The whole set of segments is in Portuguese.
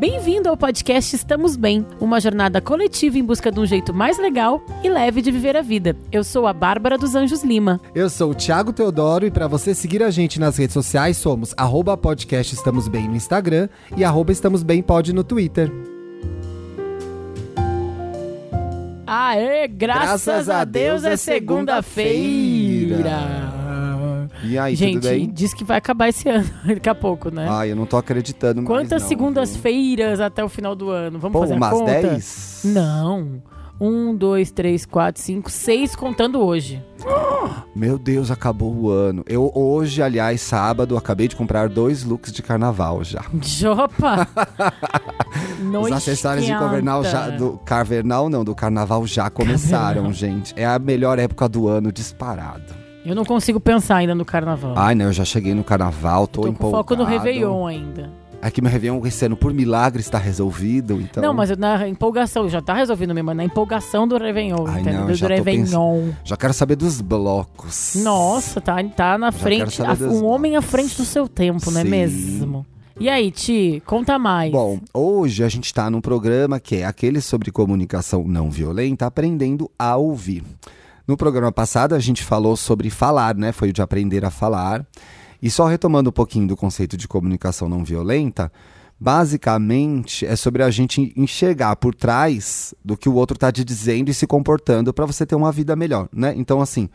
Bem-vindo ao podcast Estamos Bem, uma jornada coletiva em busca de um jeito mais legal e leve de viver a vida. Eu sou a Bárbara dos Anjos Lima. Eu sou o Thiago Teodoro e para você seguir a gente nas redes sociais somos arroba podcast Estamos Bem no Instagram e arroba Estamos Bem Pod no Twitter. Aê, graças, Graças a Deus, Deus é é segunda-feira. segunda-feira. E aí, Gente, tudo bem? diz que vai acabar esse ano, daqui a pouco, né? Ai, eu não tô acreditando Quantas segundas-feiras até o final do ano? Vamos Pô, fazer a umas conta? 10? Não. Um, dois, três, quatro, cinco, seis contando hoje. Meu Deus, acabou o ano. Eu hoje, aliás, sábado, acabei de comprar dois looks de carnaval já. Jopa! Os acessórios de carnaval já, do carnaval não, do carnaval já começaram, Carnaval. gente. É a melhor época do ano disparado. Eu não consigo pensar ainda no carnaval. Ai, não, eu já cheguei no carnaval, tô, Tô empolgado. foco no Réveillon ainda. Aqui meu Réveillon esse ano, por milagre, está resolvido, então... Não, mas na empolgação, já tá resolvido mesmo, na empolgação do Réveillon, Ai, entendeu? não, do já Réveillon. Já quero saber dos blocos. Nossa, tá, tá na quero frente, a- um homem à blocos. frente do seu tempo, não é mesmo? E aí, Ti, conta mais. Bom, hoje a gente tá num programa que é aquele sobre comunicação não violenta, aprendendo a ouvir. No programa passado a gente falou sobre falar, né? Foi o de aprender a falar. E só retomando um pouquinho do conceito de comunicação não violenta, basicamente é sobre a gente enxergar por trás do que o outro está te dizendo e se comportando para você ter uma vida melhor, né? Então, assim,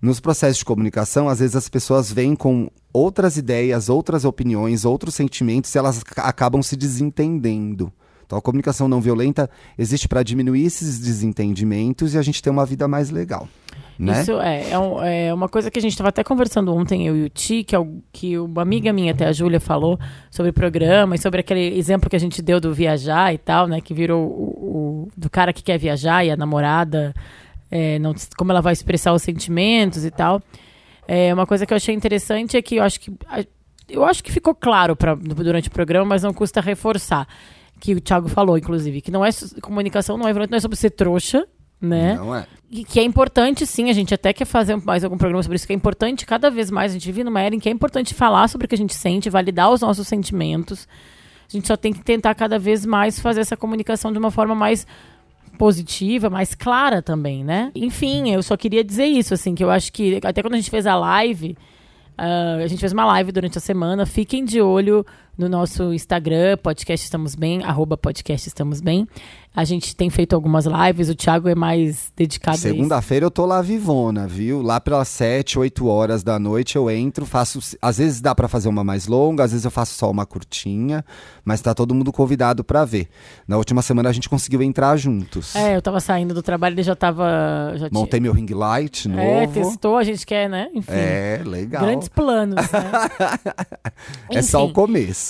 nos processos de comunicação, às vezes as pessoas vêm com outras ideias, outras opiniões, outros sentimentos e elas ac- acabam se desentendendo. Então, a comunicação não violenta existe para diminuir esses desentendimentos e a gente ter uma vida mais legal, né? Isso é, é, um- é uma coisa que a gente estava até conversando ontem, eu e o Ti, que, é o- que uma amiga minha, até a Júlia, falou sobre o programa e sobre aquele exemplo que a gente deu do viajar e tal, né? Que virou o, o- do cara que quer viajar e a namorada, é, não, como ela vai expressar os sentimentos e tal. É, uma coisa que eu achei interessante é que eu acho que. Eu acho que ficou claro pra, durante o programa, mas não custa reforçar. Que o Thiago falou, inclusive, que não é comunicação, não é violento, não é sobre ser trouxa, né? Não é? E que é importante, sim, a gente até quer fazer mais algum programa sobre isso, que é importante cada vez mais, a gente vive numa era em que é importante falar sobre o que a gente sente, validar os nossos sentimentos. A gente só tem que tentar cada vez mais fazer essa comunicação de uma forma mais positiva, mais clara também, né? Enfim, eu só queria dizer isso, assim, que eu acho que até quando a gente fez a live, ah, a gente fez uma live durante a semana. Fiquem de olho no nosso Instagram, podcast Estamos Bem, arroba podcast Estamos Bem. A gente tem feito algumas lives, o Thiago é mais dedicado. Segunda-feira eu tô lá vivona, viu? Lá pelas 7, 8 horas da noite eu entro, faço. Às vezes dá pra fazer uma mais longa, às vezes eu faço só uma curtinha, mas tá todo mundo convidado pra ver. Na última semana a gente conseguiu entrar juntos. É, eu tava saindo do trabalho, ele já tava. Já tinha- Montei meu ring light novo. É, testou, a gente quer, né? Enfim. É, legal. Grandes planos, né? é só o Enfim.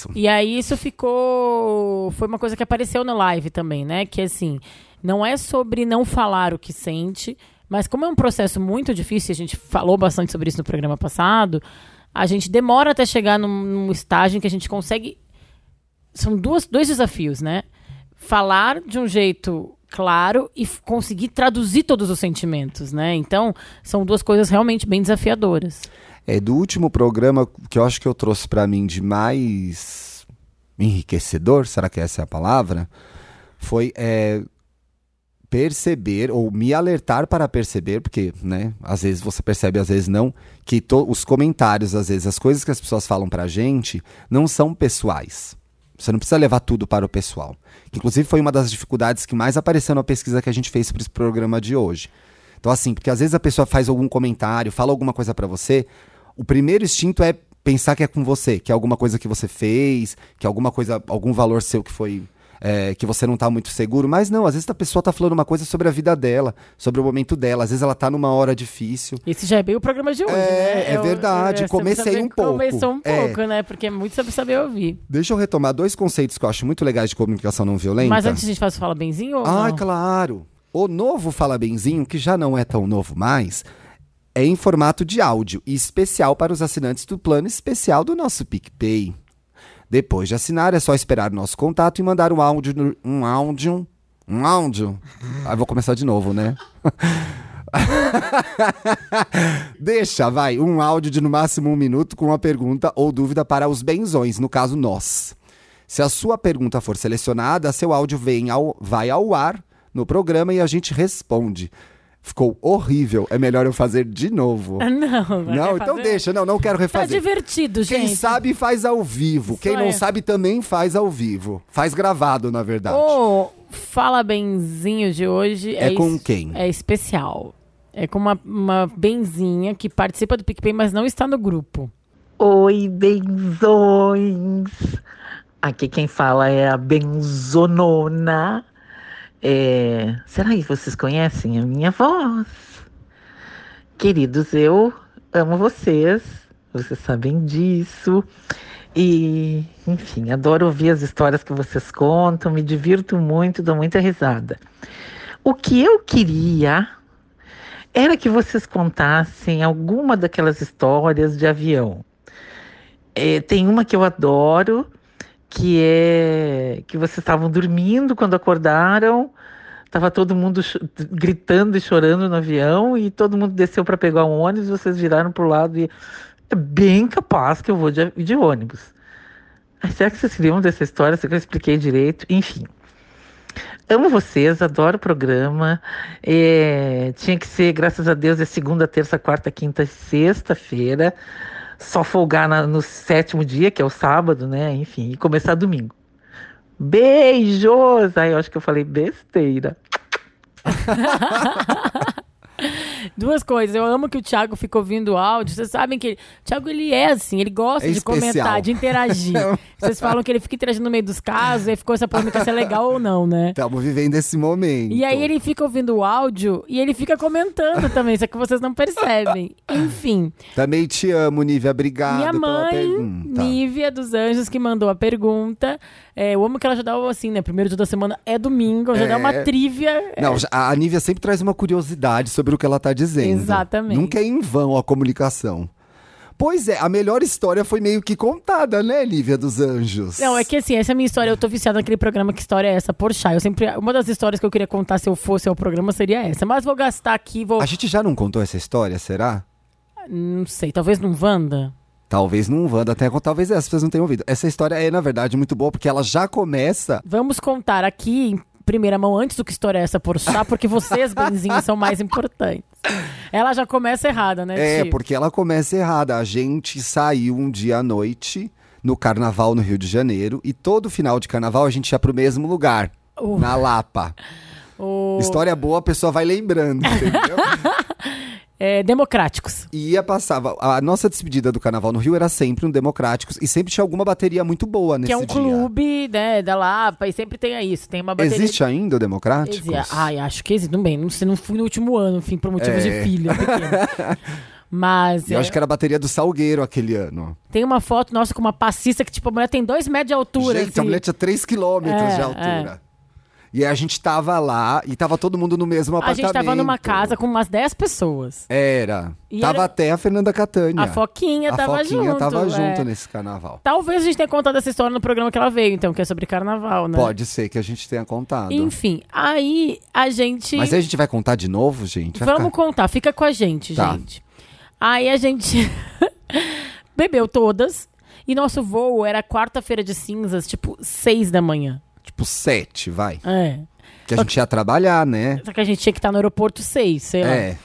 Começo. E aí isso ficou. Foi uma coisa que apareceu na live também, né? Que assim, não é sobre não falar o que sente, mas como é um processo muito difícil, a gente falou bastante sobre isso no programa passado, a gente demora até chegar num, num estágio em que a gente consegue. São duas, dois desafios, né? Falar de um jeito claro e conseguir traduzir todos os sentimentos, né? Então, são duas coisas realmente bem desafiadoras. É, do último programa que eu acho que eu trouxe pra mim de mais enriquecedor, será que essa é a palavra? Foi é, perceber ou me alertar para perceber, porque, né, às vezes você percebe, às vezes não, que os comentários, às vezes as coisas que as pessoas falam pra gente não são pessoais. Você não precisa levar tudo para o pessoal. Inclusive foi uma das dificuldades que mais apareceu na pesquisa que a gente fez para esse programa de hoje. Então, assim, porque às vezes a pessoa faz algum comentário, fala alguma coisa pra você, o primeiro instinto é pensar que é com você, que é alguma coisa que você fez, que é alguma coisa, algum valor seu que foi. é, que você não tá muito seguro, mas não, às vezes a pessoa tá falando uma coisa sobre a vida dela, sobre o momento dela, às vezes ela tá numa hora difícil. Esse já é bem o programa de hoje, É, né? é Eu- verdade. é, sobre Comecei um pouco. Começou um É. pouco, né? Porque é muito sobre saber ouvir. Deixa eu retomar dois conceitos que eu acho muito legais de comunicação não violenta. Mas antes a gente faz o Fala Benzinho ou Ah, claro. O novo Fala Benzinho, que já não é tão novo mais, é em formato de áudio e especial para os assinantes do plano especial do nosso PicPay. Depois de assinar, é só esperar nosso contato e mandar um áudio. no- Um áudio. Um áudio. Aí vou começar de novo, né? Deixa, vai, um áudio de no máximo um minuto com uma pergunta ou dúvida para os benzões, no caso nós. Se a sua pergunta for selecionada, seu áudio vem ao, vai ao ar no programa e a gente responde. Ficou horrível. É melhor eu fazer de novo. Não, vai Não, então fazer? deixa. Não, não quero Tá refazer. divertido, gente. Quem sabe faz ao vivo. Quem não é. sabe também faz ao vivo. Faz gravado, na verdade. O Fala Benzinho de hoje É é, com es- quem? É especial. É com uma, uma benzinha que participa do PicPay, mas não está no grupo. Oi, benzões! Aqui quem fala é a Benzonona. É, Será que vocês conhecem a minha voz? Queridos, eu amo vocês, vocês sabem disso. E, enfim, adoro ouvir as histórias que vocês contam, me divirto muito, dou muita risada. O que eu queria era que vocês contassem alguma daquelas histórias de avião. É, tem uma que eu adoro, que é que vocês estavam dormindo quando acordaram, estava todo mundo gritando e chorando no avião e todo mundo desceu para pegar um ônibus, vocês viraram para o lado e é bem capaz que eu vou de, de ônibus. Será que vocês se dessa história? Será que eu expliquei direito? Enfim. Amo vocês, adoro o programa. É, tinha que ser, graças a Deus, é segunda, terça, quarta, quinta e sexta-feira. Só folgar na- no sétimo dia, que é o sábado, né? Enfim, e começar domingo. Beijos! Ai, eu acho que eu falei besteira. Duas coisas. Eu amo que o Thiago fica ouvindo o áudio. Vocês sabem que ele, o Thiago ele é assim, ele gosta É de especial. comentar, de interagir. Vocês falam que ele fica interagindo no meio dos casos, aí ficou essa polêmica se é legal ou não, né? Estamos vivendo esse momento. E aí ele fica ouvindo o áudio e ele fica comentando também, só que vocês não percebem. Enfim, Também te amo, Nívia. Obrigado minha mãe. Nívia dos Anjos, que mandou a pergunta. É, eu amo que ela já dá assim, né? Primeiro dia da semana é domingo, já É. dá uma trivia. Não, já- a Nívia sempre traz uma curiosidade sobre o que ela tá dizendo. Exatamente. Nunca é em vão a comunicação. Pois é, a melhor história foi meio que contada, né, Nívia dos Anjos? Não, é que assim, essa é a minha história. Eu tô viciada naquele programa. Que história é essa? Porchat. Eu sempre. Uma das histórias que eu queria contar se eu fosse ao programa seria essa. Mas vou gastar aqui, vou. A gente já não contou essa história, será? Não sei, talvez num Wanda. Talvez não Wanda, até talvez as pessoas não tenham ouvido. Essa história é, na verdade, muito boa, porque ela já começa. Vamos contar aqui em primeira mão antes do que história é essa Porchat, porque vocês, benzinhos, são mais importantes. Ela já começa errada, né, É, porque ela começa errada. A gente saiu um dia à noite no carnaval no Rio de Janeiro e todo final de carnaval a gente ia pro mesmo lugar, Uh. na Lapa. O- História boa, a pessoa vai lembrando, entendeu? É, democráticos. E ia passava. A nossa despedida do carnaval no Rio era sempre um Democráticos e sempre tinha alguma bateria muito boa nesse que é um dia. clube, né, da Lapa, e sempre tem isso. Tem uma bateria. Existe ainda o Democráticos? Existe. Ai, acho que existe. Não bem, não não fui no último ano, enfim, por motivos É. de pequena. Mas eu é, acho que era a bateria do Salgueiro aquele ano. tem uma foto nossa com uma passista que, tipo, a mulher tem dois metros de altura. Gente, assim. a mulher tinha 3 quilômetros É, de altura. E aí a gente tava lá e tava todo mundo no mesmo A apartamento. gente tava numa casa com umas 10 pessoas. Era. E tava era- até a Fernanda Catânia. A Foquinha a tava Foquinha junto. tava é. junto nesse carnaval. Talvez a gente tenha contado essa história no programa que ela veio, então, que é sobre carnaval, né? Pode ser que a gente tenha contado. Enfim, aí a gente. Mas aí a gente vai contar de novo, gente? Vai Vamos ficar- contar, fica com a gente, Tá. gente. Aí a gente bebeu todas. E nosso voo era quarta-feira de cinzas, tipo, seis da manhã. Tipo, sete, vai. É. Que a gente ia trabalhar, né? Só que a gente tinha que estar no aeroporto seis, sei lá. É.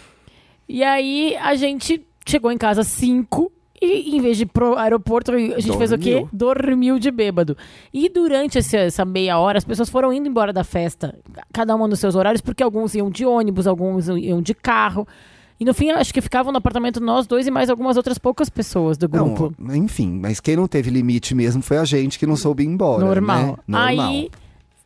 E aí a gente chegou em casa cinco e em vez de ir pro aeroporto, a gente fez o quê? Dormiu. Dormiu de bêbado. E durante esse- essa meia hora, as pessoas foram indo embora da festa, cada uma nos seus horários, porque alguns iam de ônibus, alguns iam de carro. E no fim, acho que ficavam no apartamento nós dois e mais algumas outras poucas pessoas do grupo. Não, enfim, mas quem não teve limite mesmo foi a gente que não soube ir embora. Normal. Né? Normal. Aí,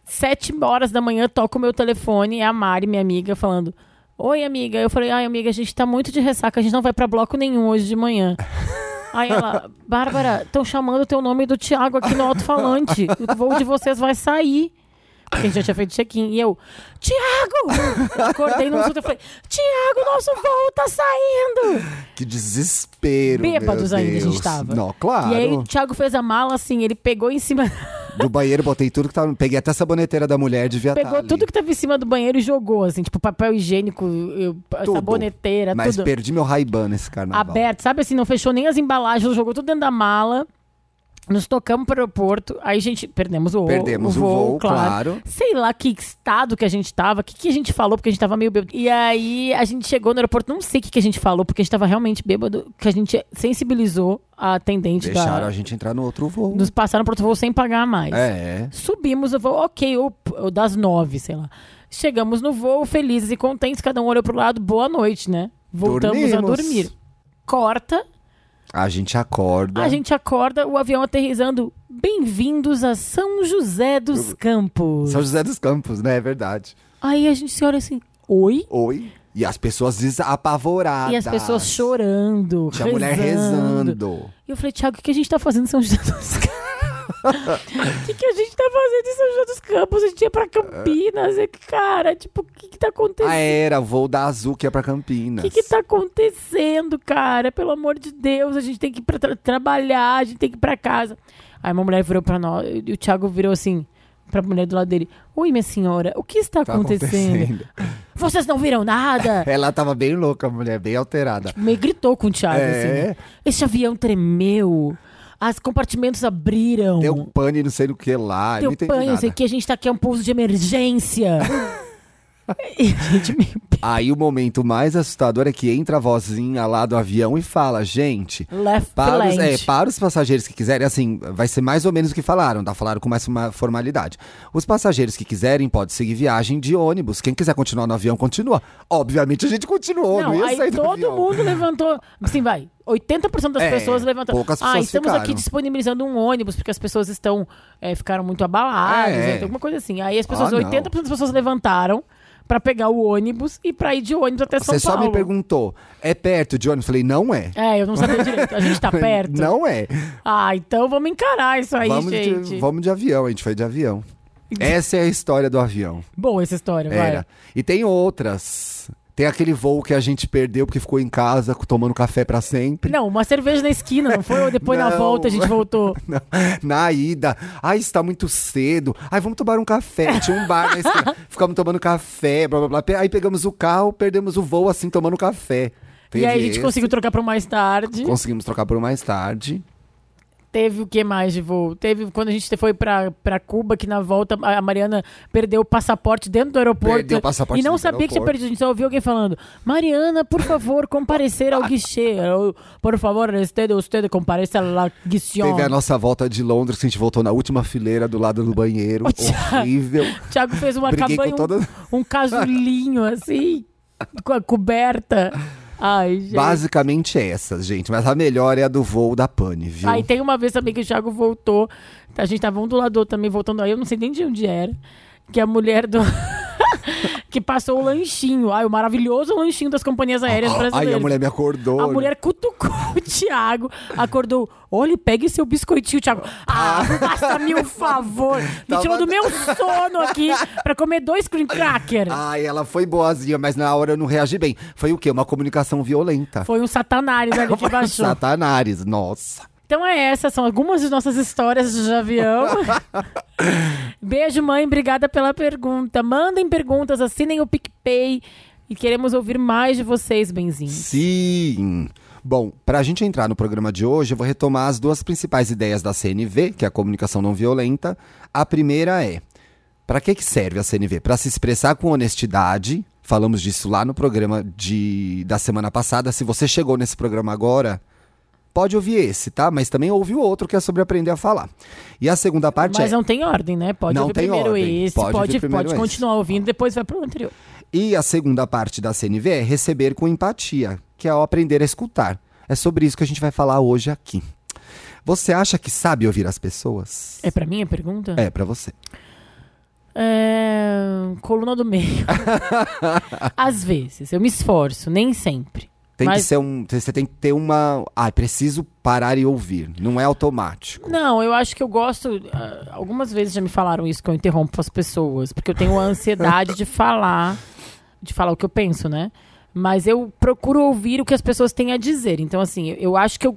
sete horas da manhã, toca o meu telefone, é a Mari, minha amiga, falando: Oi, amiga. Eu falei: Ai, amiga, a gente tá muito de ressaca, a gente não vai pra bloco nenhum hoje de manhã. Aí ela, Bárbara, estão chamando o teu nome do Thiago aqui no alto-falante. O voo de vocês vai sair. Porque a gente já tinha feito check-in. E eu, Tiago! Acordei no susto e falei, Tiago, nosso voo tá saindo! Que desespero. Bêbados ainda a gente tava. Não, claro. E aí o Thiago fez a mala assim, ele pegou em cima. Do banheiro, botei tudo que tava. Peguei até a saboneteira da mulher, devia Pegou tá ali. tudo que tava em cima do banheiro e jogou, assim, tipo papel higiênico, eu, Tudo. saboneteira, Mas tudo perdi meu Ray-Ban nesse carnaval. aberto, sabe assim, não fechou nem as embalagens, jogou tudo dentro da mala. Nos tocamos pro aeroporto, aí a gente perdemos o, Perdemos o voo, claro. Sei lá que estado que a gente tava, o que, que a gente falou, porque a gente tava meio bêbado. E aí a gente chegou no aeroporto, não sei o que, que a gente falou, porque a gente tava realmente bêbado, que a gente sensibilizou a atendente Deixaram da. a gente entrar no outro voo. Nos passaram pro outro voo sem pagar mais. É. Subimos o voo, ok, ou, ou das nove, sei lá. Chegamos no voo, felizes e contentes, cada um olhou pro lado, boa noite, né? Voltamos a Dormimos. dormir. Corta, A gente acorda. a gente acorda, o avião aterrissando. Bem-vindos a São José dos Campos. São José dos Campos, né? É verdade. Aí a gente se olha assim, oi? Oi. E as pessoas desapavoradas. E as pessoas chorando, Tinha mulher rezando. E eu falei, Thiago, o que a gente tá fazendo em São José dos Campos? O que, que a gente tá fazendo em São José dos Campos? A gente ia pra Campinas. E, cara, tipo, o que que tá acontecendo? Ah, era, o voo da Azul que ia pra O Campinas. que que tá acontecendo, cara? Pelo amor de Deus, a gente tem que ir pra tra- trabalhar, a gente tem que ir pra casa. Aí uma mulher virou pra nós, e o Thiago virou assim, pra mulher do lado dele. Oi, minha senhora, o que está Tá acontecendo? acontecendo. Vocês não viram nada? Ela tava bem louca, a mulher, bem alterada. Meio gritou com o Thiago, É. assim. Esse avião tremeu, os compartimentos abriram. Deu pane, não sei no que lá. Deu não pane, nada. sei que a gente tá aqui, é um pouso de emergência. e a gente meio Aí o momento mais assustador é que entra a vozinha lá do avião e fala, gente, left para os, é, para os passageiros que quiserem, assim, vai ser mais ou menos o que falaram, tá? Falaram com mais uma formalidade. Os passageiros que quiserem podem seguir viagem de ônibus. Quem quiser continuar no avião, continua. Obviamente a gente continuou, não, Não, aí todo mundo levantou. Assim, vai. 80% das É, pessoas levantaram. poucas ah, pessoas estamos ficaram. aqui disponibilizando um ônibus, porque as pessoas estão é, ficaram muito abaladas, É. né, alguma coisa assim. Aí as pessoas, Ah, não. 80% das pessoas levantaram pra pegar o ônibus e pra ir de ônibus até São Você só Paulo. me perguntou, é perto de ônibus? Falei, não é. É, eu não sabia direito. A gente tá perto. Não é. Ah, então vamos encarar isso aí, vamos, gente. de, vamos de avião, a gente foi de avião. Essa é a história do avião. Boa essa história, vai. Era. E tem outras. Tem aquele voo que a gente perdeu porque ficou em casa tomando café pra sempre. Não, uma cerveja na esquina, não foi? Ou depois na Não. volta a gente voltou? Não. Na ida, ai, está muito cedo. Ai, vamos tomar um café. Tinha um bar na esquina. Ficamos tomando café, blá blá blá. Aí pegamos o carro, perdemos o voo assim, tomando café. e aí a Teve gente esse. conseguiu trocar pra mais tarde. Conseguimos trocar por mais tarde. Teve o que mais de voo? Teve quando a gente foi pra, pra Cuba, que na volta a Mariana perdeu o passaporte dentro do aeroporto. Perdeu o passaporte E não sabia que tinha perdido. A gente só ouviu alguém falando: Mariana, por favor, comparecer ao guichê. Por favor, usted, usted compareça à guichão. Teve a nossa volta de Londres, que a gente voltou na última fileira do lado do banheiro. Thiago. Horrível. Thiago fez uma Briguei cabanha, toda- um, um casulinho assim, com a coberta. Ai, gente. Basicamente essas, gente. Mas a melhor é a do voo da Pane, viu? Aí tem uma vez também que o Thiago voltou. A gente tava um do lado do outro também voltando aí, eu não sei nem de onde era. Que a mulher do. que passou o lanchinho. Ai, o maravilhoso lanchinho das companhias aéreas brasileiras. Aí a mulher me acordou. A né? mulher cutucou o Thiago, acordou. Olha, pegue seu biscoitinho, Thiago. Ah, faça-me um favor. Me Tava- tirou do meu sono aqui pra comer dois cream cracker. Ai, ela foi boazinha, mas na hora eu não reagi bem. Foi o quê? Uma comunicação violenta. Foi um satanás ali que baixou. Satanares, nossa. Então é essa, são algumas de nossas histórias de avião. Beijo, mãe, obrigada pela pergunta. Mandem perguntas, assinem o PicPay e queremos ouvir mais de vocês, benzinhos. Sim. Bom, pra gente entrar no programa de hoje, eu vou retomar as duas principais ideias da CNV, que é a comunicação não violenta. A primeira é: para que, que serve a CNV? Para se expressar com honestidade. Falamos disso lá no programa de, da semana passada. Se você chegou nesse programa agora, pode ouvir esse, tá? Mas também ouve o outro que é sobre aprender a falar. E a segunda parte Mas é. não tem ordem, né? Pode Não ouvir primeiro ordem. esse, Pode pode, pode, esse. continuar ouvindo, depois vai pro anterior. E a segunda parte da CNV é receber com empatia, que é o aprender a escutar. É sobre isso que a gente vai falar hoje aqui. Você acha que sabe ouvir as pessoas? É pra mim a pergunta? É, pra você. É, Coluna do meio. Às vezes, eu me esforço, nem sempre. Tem que Mas- ser um. Você tem que ter uma. Ah, preciso parar e ouvir. Não é automático. Não, eu acho que eu gosto. ah, algumas vezes já me falaram isso que eu interrompo as pessoas, porque eu tenho a ansiedade de falar, de falar o que eu penso, né? Mas eu procuro ouvir o que as pessoas têm a dizer. Então, assim, eu acho que eu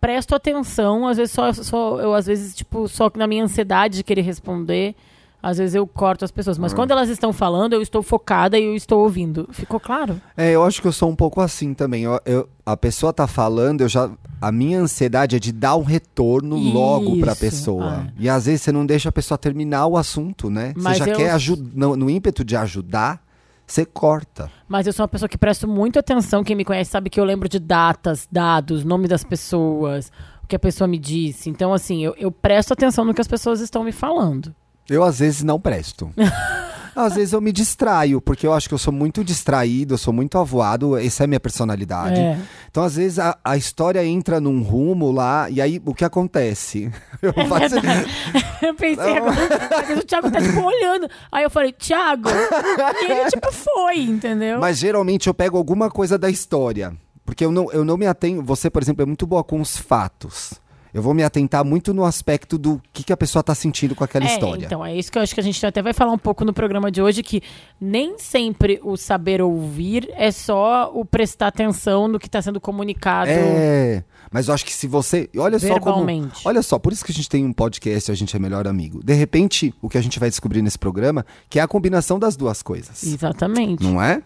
presto atenção, às vezes só, só eu às vezes tipo só na minha ansiedade de querer responder, às vezes eu corto as pessoas. Mas quando elas estão falando, eu estou focada e eu estou ouvindo. Ficou claro? É, eu acho que eu sou um pouco assim também. Eu, eu- a pessoa tá falando, eu já. A minha ansiedade é de dar um retorno logo pra Isso, pessoa. é. E às vezes você não deixa a pessoa terminar o assunto, né? Mas você já eu- quer ajudar. No, no ímpeto de ajudar, você corta. Mas eu sou uma pessoa que presto muito atenção. Quem me conhece sabe que eu lembro de datas, dados, nome das pessoas, o que a pessoa me disse. Então, assim, eu, eu presto atenção no que as pessoas estão me falando. Eu às vezes não presto. às vezes eu me distraio, porque eu acho que eu sou muito distraído, eu sou muito avoado, essa é a minha personalidade. É. Então, às vezes, a, a história entra num rumo lá, e aí o que acontece? Eu É faço- Eu pensei agora, às vezes o Thiago tá tipo olhando. Aí eu falei, Thiago. E ele tipo foi, entendeu? Mas geralmente eu pego alguma coisa da história. Porque eu não, eu não me atenho. Você, por exemplo, é muito boa com os fatos. Eu vou me atentar muito no aspecto do que, que a pessoa tá sentindo com aquela é, história. Então, é isso que eu acho que a gente até vai falar um pouco no programa de hoje, que nem sempre o saber ouvir é só o prestar atenção no que está sendo comunicado. É, mas eu acho que se você. Olha só como. Olha só, por isso que a gente tem um podcast e a gente é melhor amigo. De repente, o que a gente vai descobrir nesse programa, que é a combinação das duas coisas. Exatamente. Não é?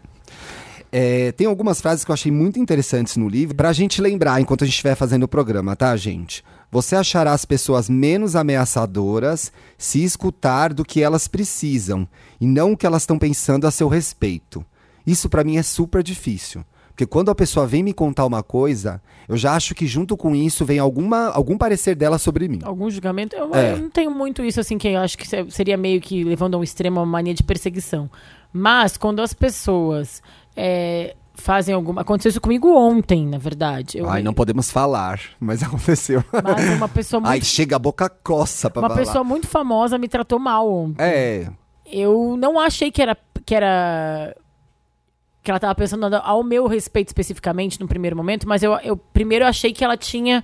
É, tem algumas frases que eu achei muito interessantes no livro pra gente lembrar enquanto a gente estiver fazendo o programa, tá, gente? Você achará as pessoas menos ameaçadoras se escutar do que elas precisam e não o que elas estão pensando a seu respeito. Isso pra mim é super difícil. Porque quando a pessoa vem me contar uma coisa, eu já acho que junto com isso vem alguma, algum parecer dela sobre mim. Algum julgamento. Eu, É. eu não tenho muito isso, assim, que eu acho que se- seria meio que levando a um extremo uma mania de perseguição. Mas quando as pessoas é, fazem alguma. Aconteceu isso comigo ontem, na verdade. Eu, Ai, não podemos falar, mas aconteceu. Mas uma pessoa muito. Ai, chega a boca coça pra uma falar. pessoa muito famosa me tratou mal ontem. É, eu não achei que era que era que ela estava pensando ao meu respeito especificamente no primeiro momento, mas eu, eu primeiro achei que ela tinha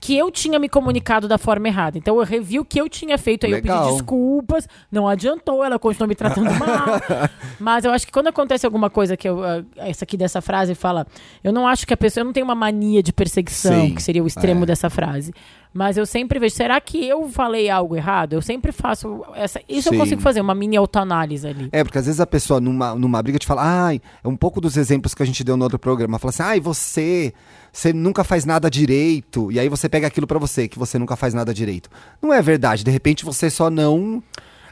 que eu tinha me comunicado da forma errada. Então eu revi o que eu tinha feito, aí eu Legal. pedi desculpas, não adiantou, ela continuou me tratando mal. mas eu acho que quando acontece alguma coisa que eu, ah, essa aqui dessa frase fala, eu não acho que a pessoa eu não tenho uma mania de perseguição, Sim, que seria o extremo é. dessa frase. Mas eu sempre vejo, será que eu falei algo errado? Eu sempre faço essa, isso Sim. eu consigo fazer, uma mini autoanálise ali. É, porque às vezes a pessoa numa, numa briga te fala, ai, é um pouco dos exemplos que a gente deu no outro programa. Fala assim, ai, você, você nunca faz nada direito. E aí você pega aquilo pra você, que você nunca faz nada direito. Não é verdade, de repente você só não.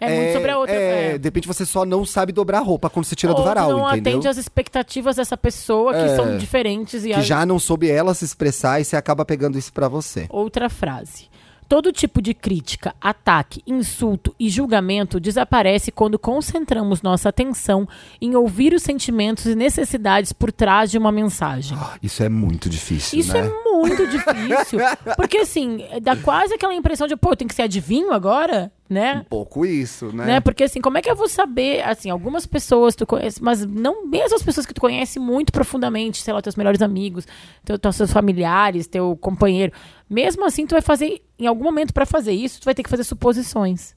É muito sobre a outra. é, é. De repente você só não sabe dobrar a roupa quando você tira do Ou varal, não entendeu? atende às expectativas dessa pessoa que É. são diferentes e Que a- já não soube ela se expressar e você acaba pegando isso pra você. outra frase. Todo tipo de crítica, ataque, insulto e julgamento desaparece quando concentramos nossa atenção em ouvir os sentimentos e necessidades por trás de uma mensagem. Isso é muito difícil, Isso né? é muito difícil. Porque, assim, dá quase aquela impressão de, pô, tem que ser adivinho agora, né? Um pouco isso, né? né? Porque assim, como é que eu vou saber, assim, algumas pessoas tu conhece, mas não mesmo as pessoas que tu conhece muito profundamente, sei lá, teus melhores amigos, teu, teus seus familiares, teu companheiro, mesmo assim tu vai fazer em algum momento pra fazer isso, tu vai ter que fazer suposições.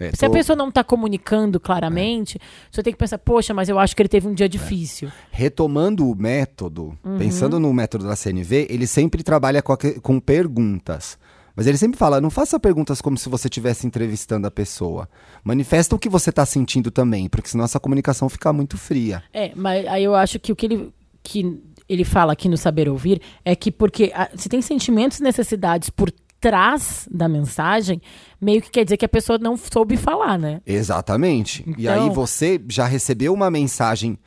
É, Se a tô pessoa não tá comunicando claramente, você tem que pensar, poxa, mas eu acho que ele teve um dia difícil. Retomando o método, Uhum. pensando no método da CNV, ele sempre trabalha com, aque- com perguntas. Mas ele sempre fala, não faça perguntas como se você estivesse entrevistando a pessoa. Manifesta o que você está sentindo também, porque senão essa comunicação fica muito fria. É, mas aí eu acho que o que ele, que ele fala aqui no Saber Ouvir é que porque ah, se tem sentimentos e necessidades por trás da mensagem, meio que quer dizer que a pessoa não soube falar, né? Exatamente. E Então- aí você já recebeu uma mensagem.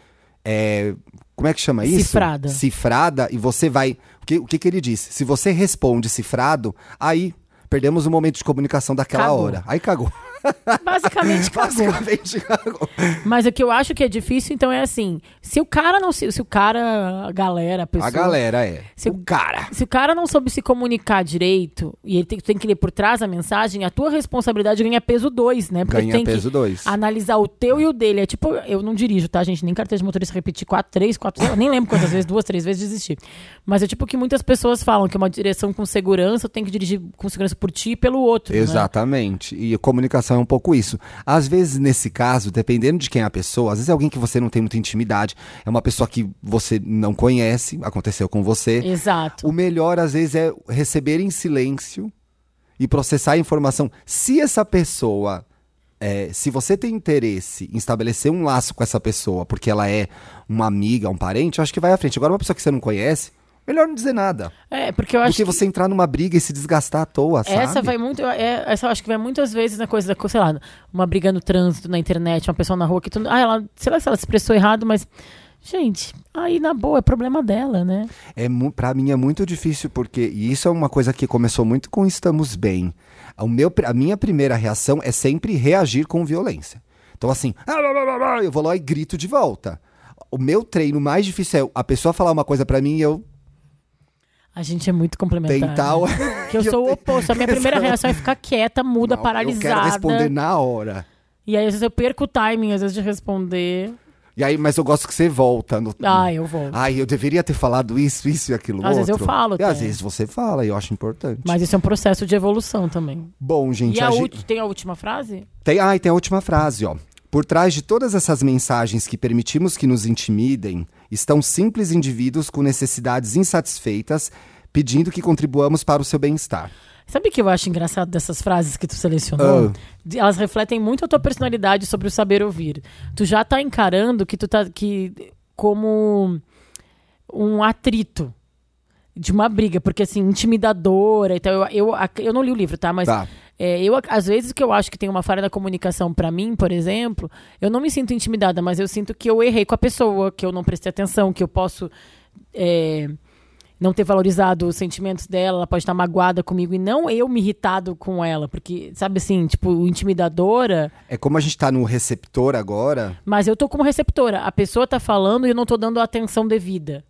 é, como é que chama isso? Cifrada. Cifrada, e você vai. O que, o que, que ele disse? Se você responde cifrado, aí perdemos o momento de comunicação daquela Cagou. hora. Aí cagou. Basicamente cagou. Basicamente cagou. Mas o que eu acho que é difícil, então, é assim: se o cara não se. Se o cara, a galera, a pessoa. A galera é. Se o cara. Se o cara não soube se comunicar direito e ele tem, tem que ler por trás a mensagem, a tua responsabilidade ganha peso 2, né? Porque Ganha peso dois. analisar o teu e o dele. É tipo, eu não dirijo, tá, gente? Nem carteira de motorista repetir quatro, três, quatro, lá, nem lembro quantas vezes, duas, três vezes desistir. Mas é tipo que muitas pessoas falam que uma direção com segurança tem que dirigir com segurança por ti e pelo outro. né? Exatamente. E a comunicação é um pouco isso. Às vezes, nesse caso, dependendo de quem é a pessoa, às vezes é alguém que você não tem muita intimidade, é uma pessoa que você não conhece, aconteceu com você. Exato. O melhor, às vezes, é receber em silêncio e processar a informação. Se essa pessoa é, se você tem interesse em estabelecer um laço com essa pessoa, porque ela é uma amiga, um parente, eu acho que vai à frente. Agora, uma pessoa que você não conhece, melhor não dizer nada. É, porque eu Do acho que que você entrar numa briga e se desgastar à toa, sabe? essa vai muito, é, essa eu acho que vai muitas vezes na coisa da, sei lá, uma briga no trânsito, na internet, uma pessoa na rua que tu, ah, ela, sei lá se ela se expressou errado, mas gente, aí na boa é problema dela, né? É, pra mim é muito difícil porque e isso é uma coisa que começou muito com estamos bem. O meu, a minha primeira reação é sempre reagir com violência. Então assim, "Ah, blá, blá, blá, blá", eu vou lá e grito de volta. O meu treino mais difícil é a pessoa falar uma coisa pra mim e eu A gente é muito complementar. tentar. né? Que eu sou o oposto. A minha primeira reação é ficar quieta, muda, Não, paralisada. Eu quero responder na hora. E aí, às vezes, eu perco o timing, às vezes, de responder. E aí, mas eu gosto que você volta no. Ah, eu vou. Ai, eu deveria ter falado isso, isso e aquilo Às vezes eu outro. falo E às vezes você fala, e eu acho importante. Mas isso é um processo de evolução também. Bom, gente, e a a gente- tem a última frase? Tem, ah, e tem a última frase, ó. Por trás de todas essas mensagens que permitimos que nos intimidem, estão simples indivíduos com necessidades insatisfeitas, pedindo que contribuamos para o seu bem-estar. Sabe o que eu acho engraçado dessas frases que tu selecionou? Ah. Elas refletem muito a tua personalidade sobre o saber ouvir. Tu já tá encarando que tu tá que como um atrito de uma briga, porque assim, intimidadora, então eu, eu, eu não li o livro, tá? Mas Tá. É, eu, às vezes que eu acho que tem uma falha da comunicação pra mim, por exemplo, eu não me sinto intimidada, mas eu sinto que eu errei com a pessoa, que eu não prestei atenção, que eu posso é, não ter valorizado os sentimentos dela, ela pode estar magoada comigo e não eu me irritado com ela, porque, sabe assim, tipo, intimidadora, É como a gente tá no receptor agora. mas eu tô como receptora. A pessoa tá falando e eu não tô dando a atenção devida.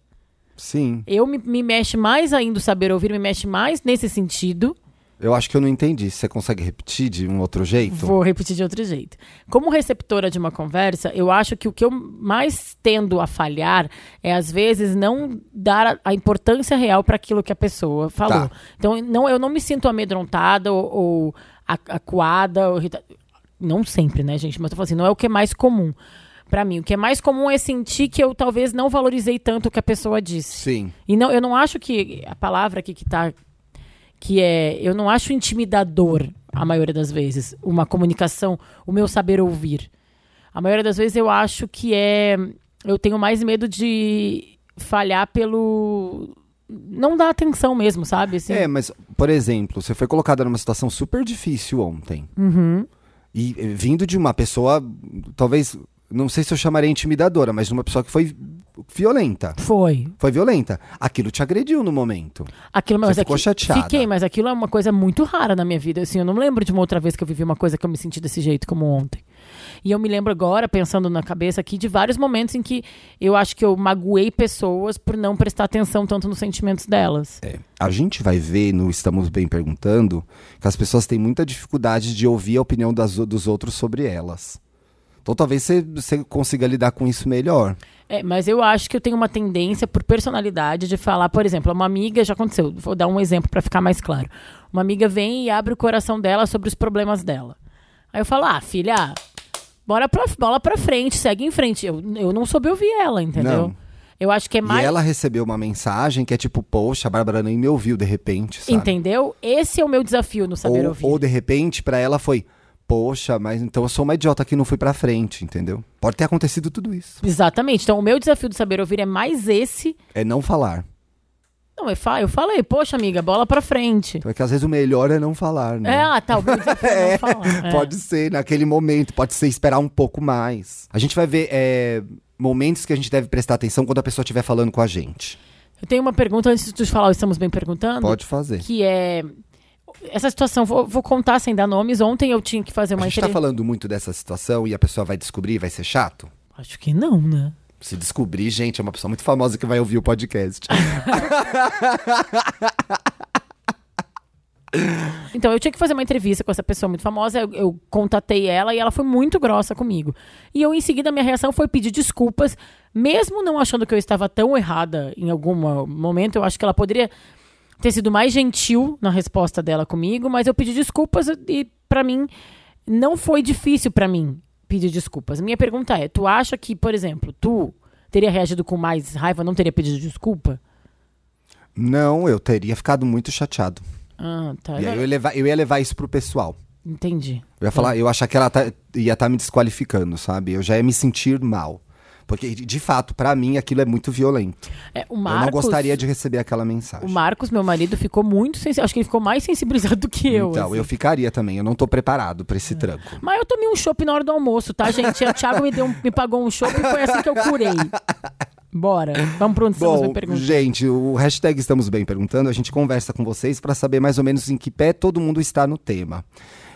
Sim. Eu me, me mexe mais ainda o saber ouvir, me mexe mais nesse sentido. Eu acho que eu não entendi. Você consegue repetir de um outro jeito? Vou repetir de outro jeito. Como receptora de uma conversa, eu acho que o que eu mais tendo a falhar é, às vezes, não dar a, importância real para aquilo que a pessoa falou. Tá. Então, não, eu não me sinto amedrontada ou, ou acuada. Ou Não sempre, né, gente? Mas eu tô falando assim, não é o que é mais comum. Pra mim, o que é mais comum é sentir que eu talvez não valorizei tanto o que a pessoa disse. Sim. E não, eu não acho que a palavra aqui que tá. Que é. Eu não acho intimidador, a maioria das vezes, uma comunicação, o meu saber ouvir. A maioria das vezes eu acho que é. Eu tenho mais medo de falhar pelo. Não dar atenção mesmo, sabe? Assim, É, mas, por exemplo, você foi colocada numa situação super difícil ontem. Uhum. E eh, vindo de uma pessoa, talvez, não sei se eu chamaria intimidadora, mas uma pessoa que foi violenta. Foi. Foi violenta. Aquilo te agrediu no momento. Aquilo, mas Você ficou aqui- chateada. Fiquei, mas aquilo é uma coisa muito rara na minha vida. Assim, eu não lembro de uma outra vez que eu vivi uma coisa que eu me senti desse jeito como ontem. E eu me lembro agora, pensando na cabeça aqui, de vários momentos em que eu acho que eu magoei pessoas por não prestar atenção tanto nos sentimentos delas. É, a gente vai ver no Estamos Bem Perguntando que as pessoas têm muita dificuldade de ouvir a opinião das, dos outros sobre elas. Então talvez você, você consiga lidar com isso melhor. É, mas eu acho que eu tenho uma tendência por personalidade de falar, por exemplo, uma amiga já aconteceu, vou dar um exemplo para ficar mais claro. Uma amiga vem e abre o coração dela sobre os problemas dela. Aí eu falo: "Ah, filha, bora pra, bola pra frente, segue em frente". Eu, eu não soube ouvir ela, entendeu? Não. Eu acho que é mais E ela recebeu uma mensagem que é tipo, poxa, a Bárbara nem me ouviu de repente, sabe? Entendeu? Esse é o meu desafio no saber Ou, ouvir. ou de repente, pra ela foi, poxa, mas então eu sou uma idiota que não fui pra frente, entendeu? Pode ter acontecido tudo isso. Exatamente. Então, o meu desafio do saber ouvir é mais esse. É não falar. Não, eu, fa eu falei, poxa, amiga, bola pra frente. Então é que às vezes o melhor é não falar, né? É, ah, tá. O meu desafio é não falar. É. Pode ser, naquele momento, pode ser esperar um pouco mais. A gente vai ver é, momentos que a gente deve prestar atenção quando a pessoa estiver falando com a gente. Eu tenho uma pergunta antes de tu falar, estamos bem perguntando. Pode fazer. Que é. Essa situação, vou, vou contar sem dar nomes. Ontem eu tinha que fazer A uma gente tá entrevista. falando muito dessa situação e a pessoa vai descobrir, vai ser chato? Acho que não, né? Se descobrir, gente, é uma pessoa muito famosa que vai ouvir o podcast. Então, eu tinha que fazer uma entrevista com essa pessoa muito famosa, eu, eu contatei ela e ela foi muito grossa comigo. E eu, em seguida, minha reação foi pedir desculpas, mesmo não achando que eu estava tão errada em algum momento, eu acho que ela poderia ter sido mais gentil na resposta dela comigo, mas eu pedi desculpas e, pra mim, não foi difícil pra mim pedir desculpas. Minha pergunta é, tu acha que, por exemplo, tu teria reagido com mais raiva, não teria pedido desculpa? Não, eu teria ficado muito chateado. Ah, tá. E aí eu ia levar, eu ia levar isso pro pessoal. Entendi. Eu ia falar, eu ia achar que ela tá- ia estar me desqualificando, sabe? Eu já ia me sentir mal. Porque, de fato, pra mim aquilo é muito violento. É, o Eu Marcos, não gostaria de receber aquela mensagem. O Marcos, meu marido, ficou muito sensível. Acho que ele ficou mais sensibilizado do que eu. então, assim. É. eu ficaria também. Eu não tô preparado pra esse tranco. Mas eu tomei um chopp na hora do almoço, tá, gente? O Thiago me, deu um- me pagou um chopp e foi assim que eu curei. Bora. Vamos pro onde estamos Bom, perguntando. gente, o hashtag Estamos Bem Perguntando, a gente conversa com vocês pra saber mais ou menos em que pé todo mundo está no tema.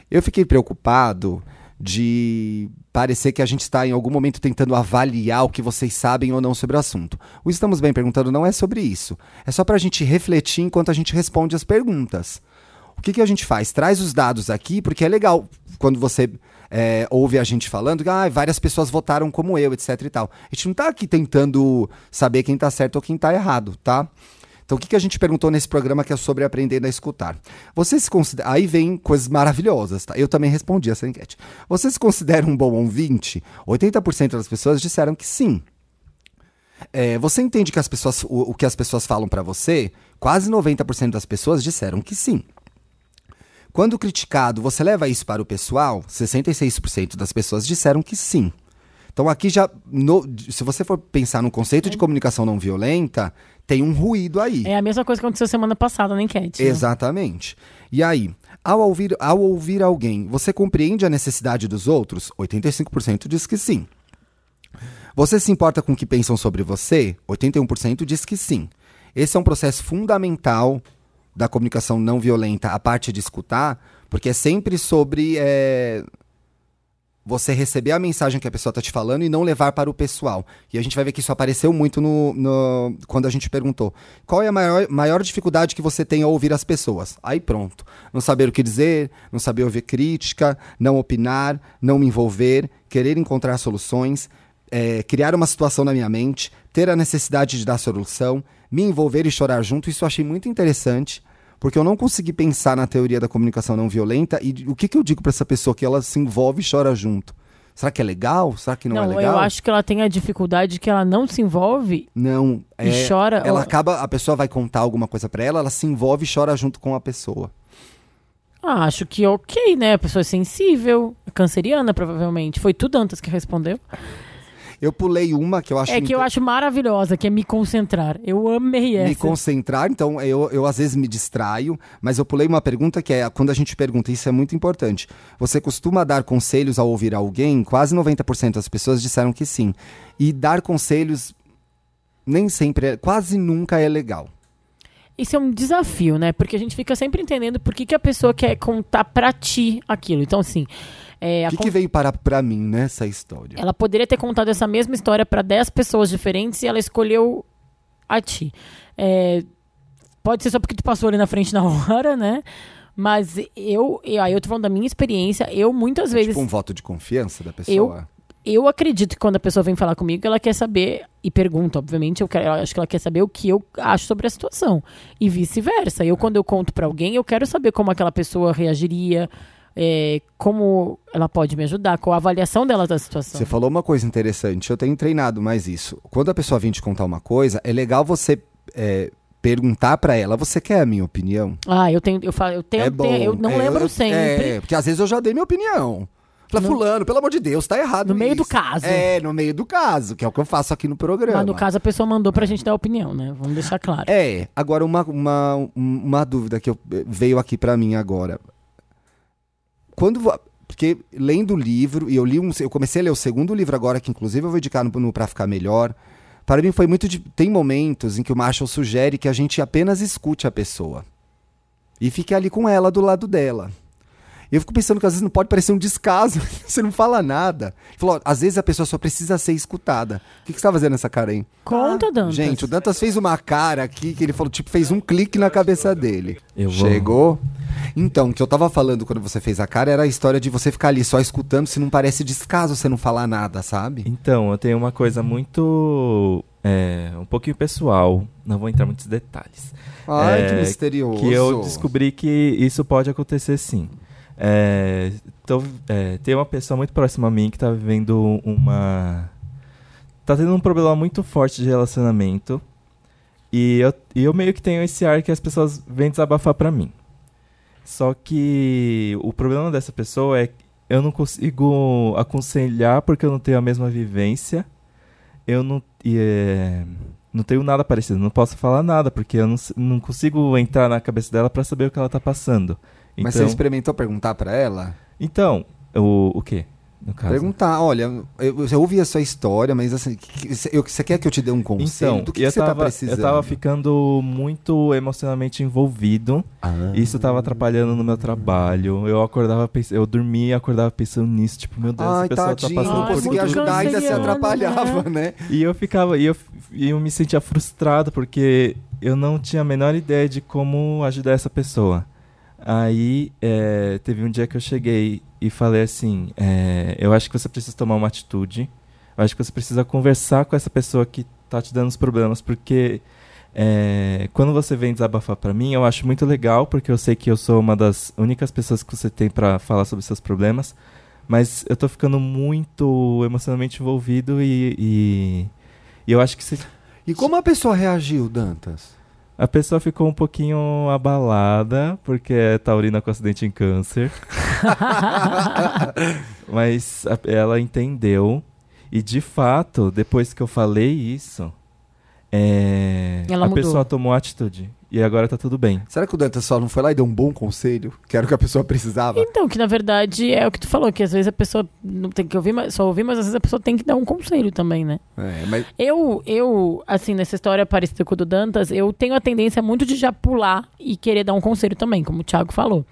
Eu fiquei preocupado de parecer que a gente está em algum momento tentando avaliar o que vocês sabem ou não sobre o assunto. O Estamos Bem Perguntando não é sobre isso. É só pra gente refletir enquanto a gente responde as perguntas. O que, que a gente faz? Traz os dados aqui, porque é legal quando você é, ouve a gente falando que ah, várias pessoas votaram como eu, etc e tal. A gente não tá aqui tentando saber quem tá certo ou quem tá errado, tá? Então, o que, que a gente perguntou nesse programa que é sobre aprendendo a escutar? Você se considera. Aí vem coisas maravilhosas, tá? Eu também respondi essa enquete. Você se considera um bom ouvinte? 80% das pessoas disseram que sim. É, você entende que as pessoas, o, o que as pessoas falam pra você? Quase 90% das pessoas disseram que sim. Quando criticado, você leva isso para o pessoal? 66% das pessoas disseram que sim. Então aqui já, no- se você for pensar no conceito de comunicação não violenta, tem um ruído aí. É a mesma coisa que aconteceu semana passada na enquete. né? Exatamente. E aí, ao ouvir, ao ouvir alguém, você compreende a necessidade dos outros? 85% diz que sim. Você se importa com o que pensam sobre você? 81% diz que sim. Esse é um processo fundamental da comunicação não violenta, a parte de escutar, porque é sempre sobre é, você receber a mensagem que a pessoa está te falando e não levar para o pessoal. E a gente vai ver que isso apareceu muito no, no- quando a gente perguntou qual é a maior, maior dificuldade que você tem ao ouvir as pessoas. Aí pronto. Não saber o que dizer, não saber ouvir crítica, não opinar, não me envolver, querer encontrar soluções, é, criar uma situação na minha mente, ter a necessidade de dar solução, me envolver e chorar junto. Isso eu achei muito interessante. Porque eu não consegui pensar na teoria da comunicação não violenta e o que, que eu digo para essa pessoa que ela se envolve e chora junto? Será que é legal? Será que não, Não, é legal? eu acho que ela tem a dificuldade que ela não se envolve Não, e é, chora. ela Ela... acaba, a pessoa vai contar alguma coisa para ela, ela se envolve e chora junto com a pessoa. Ah, acho que ok, né? A pessoa é sensível, é canceriana, provavelmente. Foi tu, Dantas, que respondeu. Eu pulei uma que eu acho é que eu inte- acho maravilhosa, que é me concentrar. Eu amei essa. me concentrar, então eu, eu às vezes me distraio, mas eu pulei uma pergunta que é quando a gente pergunta, isso é muito importante. Você costuma dar conselhos ao ouvir alguém? Quase 90% das pessoas disseram que sim. E dar conselhos nem sempre, é, quase nunca é legal. Isso é um desafio, né? Porque a gente fica sempre entendendo por que, que a pessoa quer contar pra ti aquilo. Então, assim, é, O que, que veio para pra mim nessa história? ela poderia ter contado essa mesma história pra 10 pessoas diferentes e ela escolheu a ti. É, pode ser só porque tu passou ali na frente na hora, né? Mas eu, eu, aí eu tô falando da minha experiência, eu muitas vezes. Tipo um voto de confiança da pessoa? eu acredito que quando a pessoa vem falar comigo, ela quer saber, e pergunta, obviamente, eu, quero, eu acho que ela quer saber o que eu acho sobre a situação. E vice-versa. Eu, quando eu conto pra alguém, eu quero saber como aquela pessoa reagiria, é, como ela pode me ajudar, qual a avaliação dela da situação. Você falou uma coisa interessante, eu tenho treinado mais isso. Quando a pessoa vem te contar uma coisa, é legal você é, perguntar pra ela, você quer a minha opinião? Ah, eu tenho, eu falo, eu tenho, é bom. eu não É, lembro eu- sempre. É, porque às vezes eu já dei minha opinião. Falei, No- fulano, pelo amor de Deus, tá errado No meio do caso. É, no meio do caso, que é o que eu faço aqui no programa. Mas no caso a pessoa mandou pra gente dar opinião, né? Vamos deixar claro. É, agora uma, uma, uma dúvida que eu- veio aqui pra mim agora. Quando porque lendo o livro e eu li um, eu comecei a ler o segundo livro agora que inclusive eu vou indicar no, no para ficar melhor. Para mim foi muito de, tem momentos em que o Marshall sugere que a gente apenas escute a pessoa e fique ali com ela do lado dela. E eu fico pensando que às vezes não pode parecer um descaso, você não fala nada. Ele falou, às vezes a pessoa só precisa ser escutada. O que, que você tá fazendo nessa cara aí? Conta, Dantas. Gente, o Dantas fez uma cara aqui que ele falou, tipo, fez um clique na cabeça dele. Eu vou- Chegou? Então, o que eu tava falando quando você fez a cara era a história de você ficar ali só escutando, se não parece descaso você não falar nada, sabe? Então, eu tenho uma coisa muito. é, um pouquinho pessoal. Não vou entrar em muitos detalhes. Ai, É, que misterioso. Que eu descobri que isso pode acontecer sim. É, tô- é, tem uma pessoa muito próxima a mim que tá vivendo uma. Tá tendo um problema muito forte de relacionamento. E eu, e eu meio que tenho esse ar que as pessoas vêm desabafar pra mim. Só que o problema dessa pessoa é que eu não consigo aconselhar porque eu não tenho a mesma vivência. Eu não, e, é, não tenho nada parecido, não posso falar nada porque eu não, não consigo entrar na cabeça dela pra saber o que ela tá passando. Mas Então, você experimentou perguntar pra ela? então o, o quê? No caso? Perguntar, olha, eu, eu ouvi a sua história, mas assim, eu- você quer que eu te dê um conselho? Então, Do que, eu, que você tava, tá precisando? eu tava ficando muito emocionalmente envolvido. Ah. Isso tava atrapalhando no meu trabalho. Eu acordava, eu dormia e acordava pensando nisso, tipo, meu Deus, Ai, essa pessoa tadinho, tá passando não conseguia ajudar, ainda se atrapalhava, né? E eu ficava, e eu, e eu me sentia frustrado porque eu não tinha a menor ideia de como ajudar essa pessoa. Aí é, teve um dia que eu cheguei e falei assim: é, eu acho que você precisa tomar uma atitude. Eu acho que você precisa conversar com essa pessoa que tá te dando os problemas, porque é, quando você vem desabafar pra mim, eu acho muito legal, porque eu sei que eu sou uma das únicas pessoas que você tem pra falar sobre seus problemas. Mas eu tô ficando muito emocionalmente envolvido e, e, e eu acho que E como a pessoa reagiu, Dantas? A pessoa ficou um pouquinho abalada, porque é taurina com acidente em câncer. Mas a- ela entendeu. E de fato, depois que eu falei isso, é, Ela a mudou. pessoa tomou atitude. E agora tá tudo bem. Será que o Dantas só não foi lá e deu um bom conselho? Que era o que a pessoa precisava? Então, que na verdade é o que tu falou, que às vezes a pessoa não tem que ouvir, mas- só ouvir, mas às vezes a pessoa tem que dar um conselho também, né? É, mas Eu, eu, assim, nessa história parecida com o do Dantas, eu tenho a tendência muito de já pular e querer dar um conselho também, como o Thiago falou.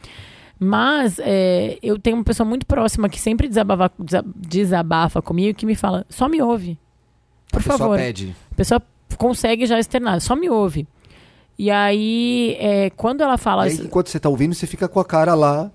Mas é, eu tenho uma pessoa muito próxima que sempre desabafa, desa- desabafa comigo que me fala, só me ouve. a Por pessoa favor. pede. A pessoa consegue já externar, só me ouve. E aí, é, quando ela fala. E aí, enquanto você tá ouvindo, você fica com a cara lá,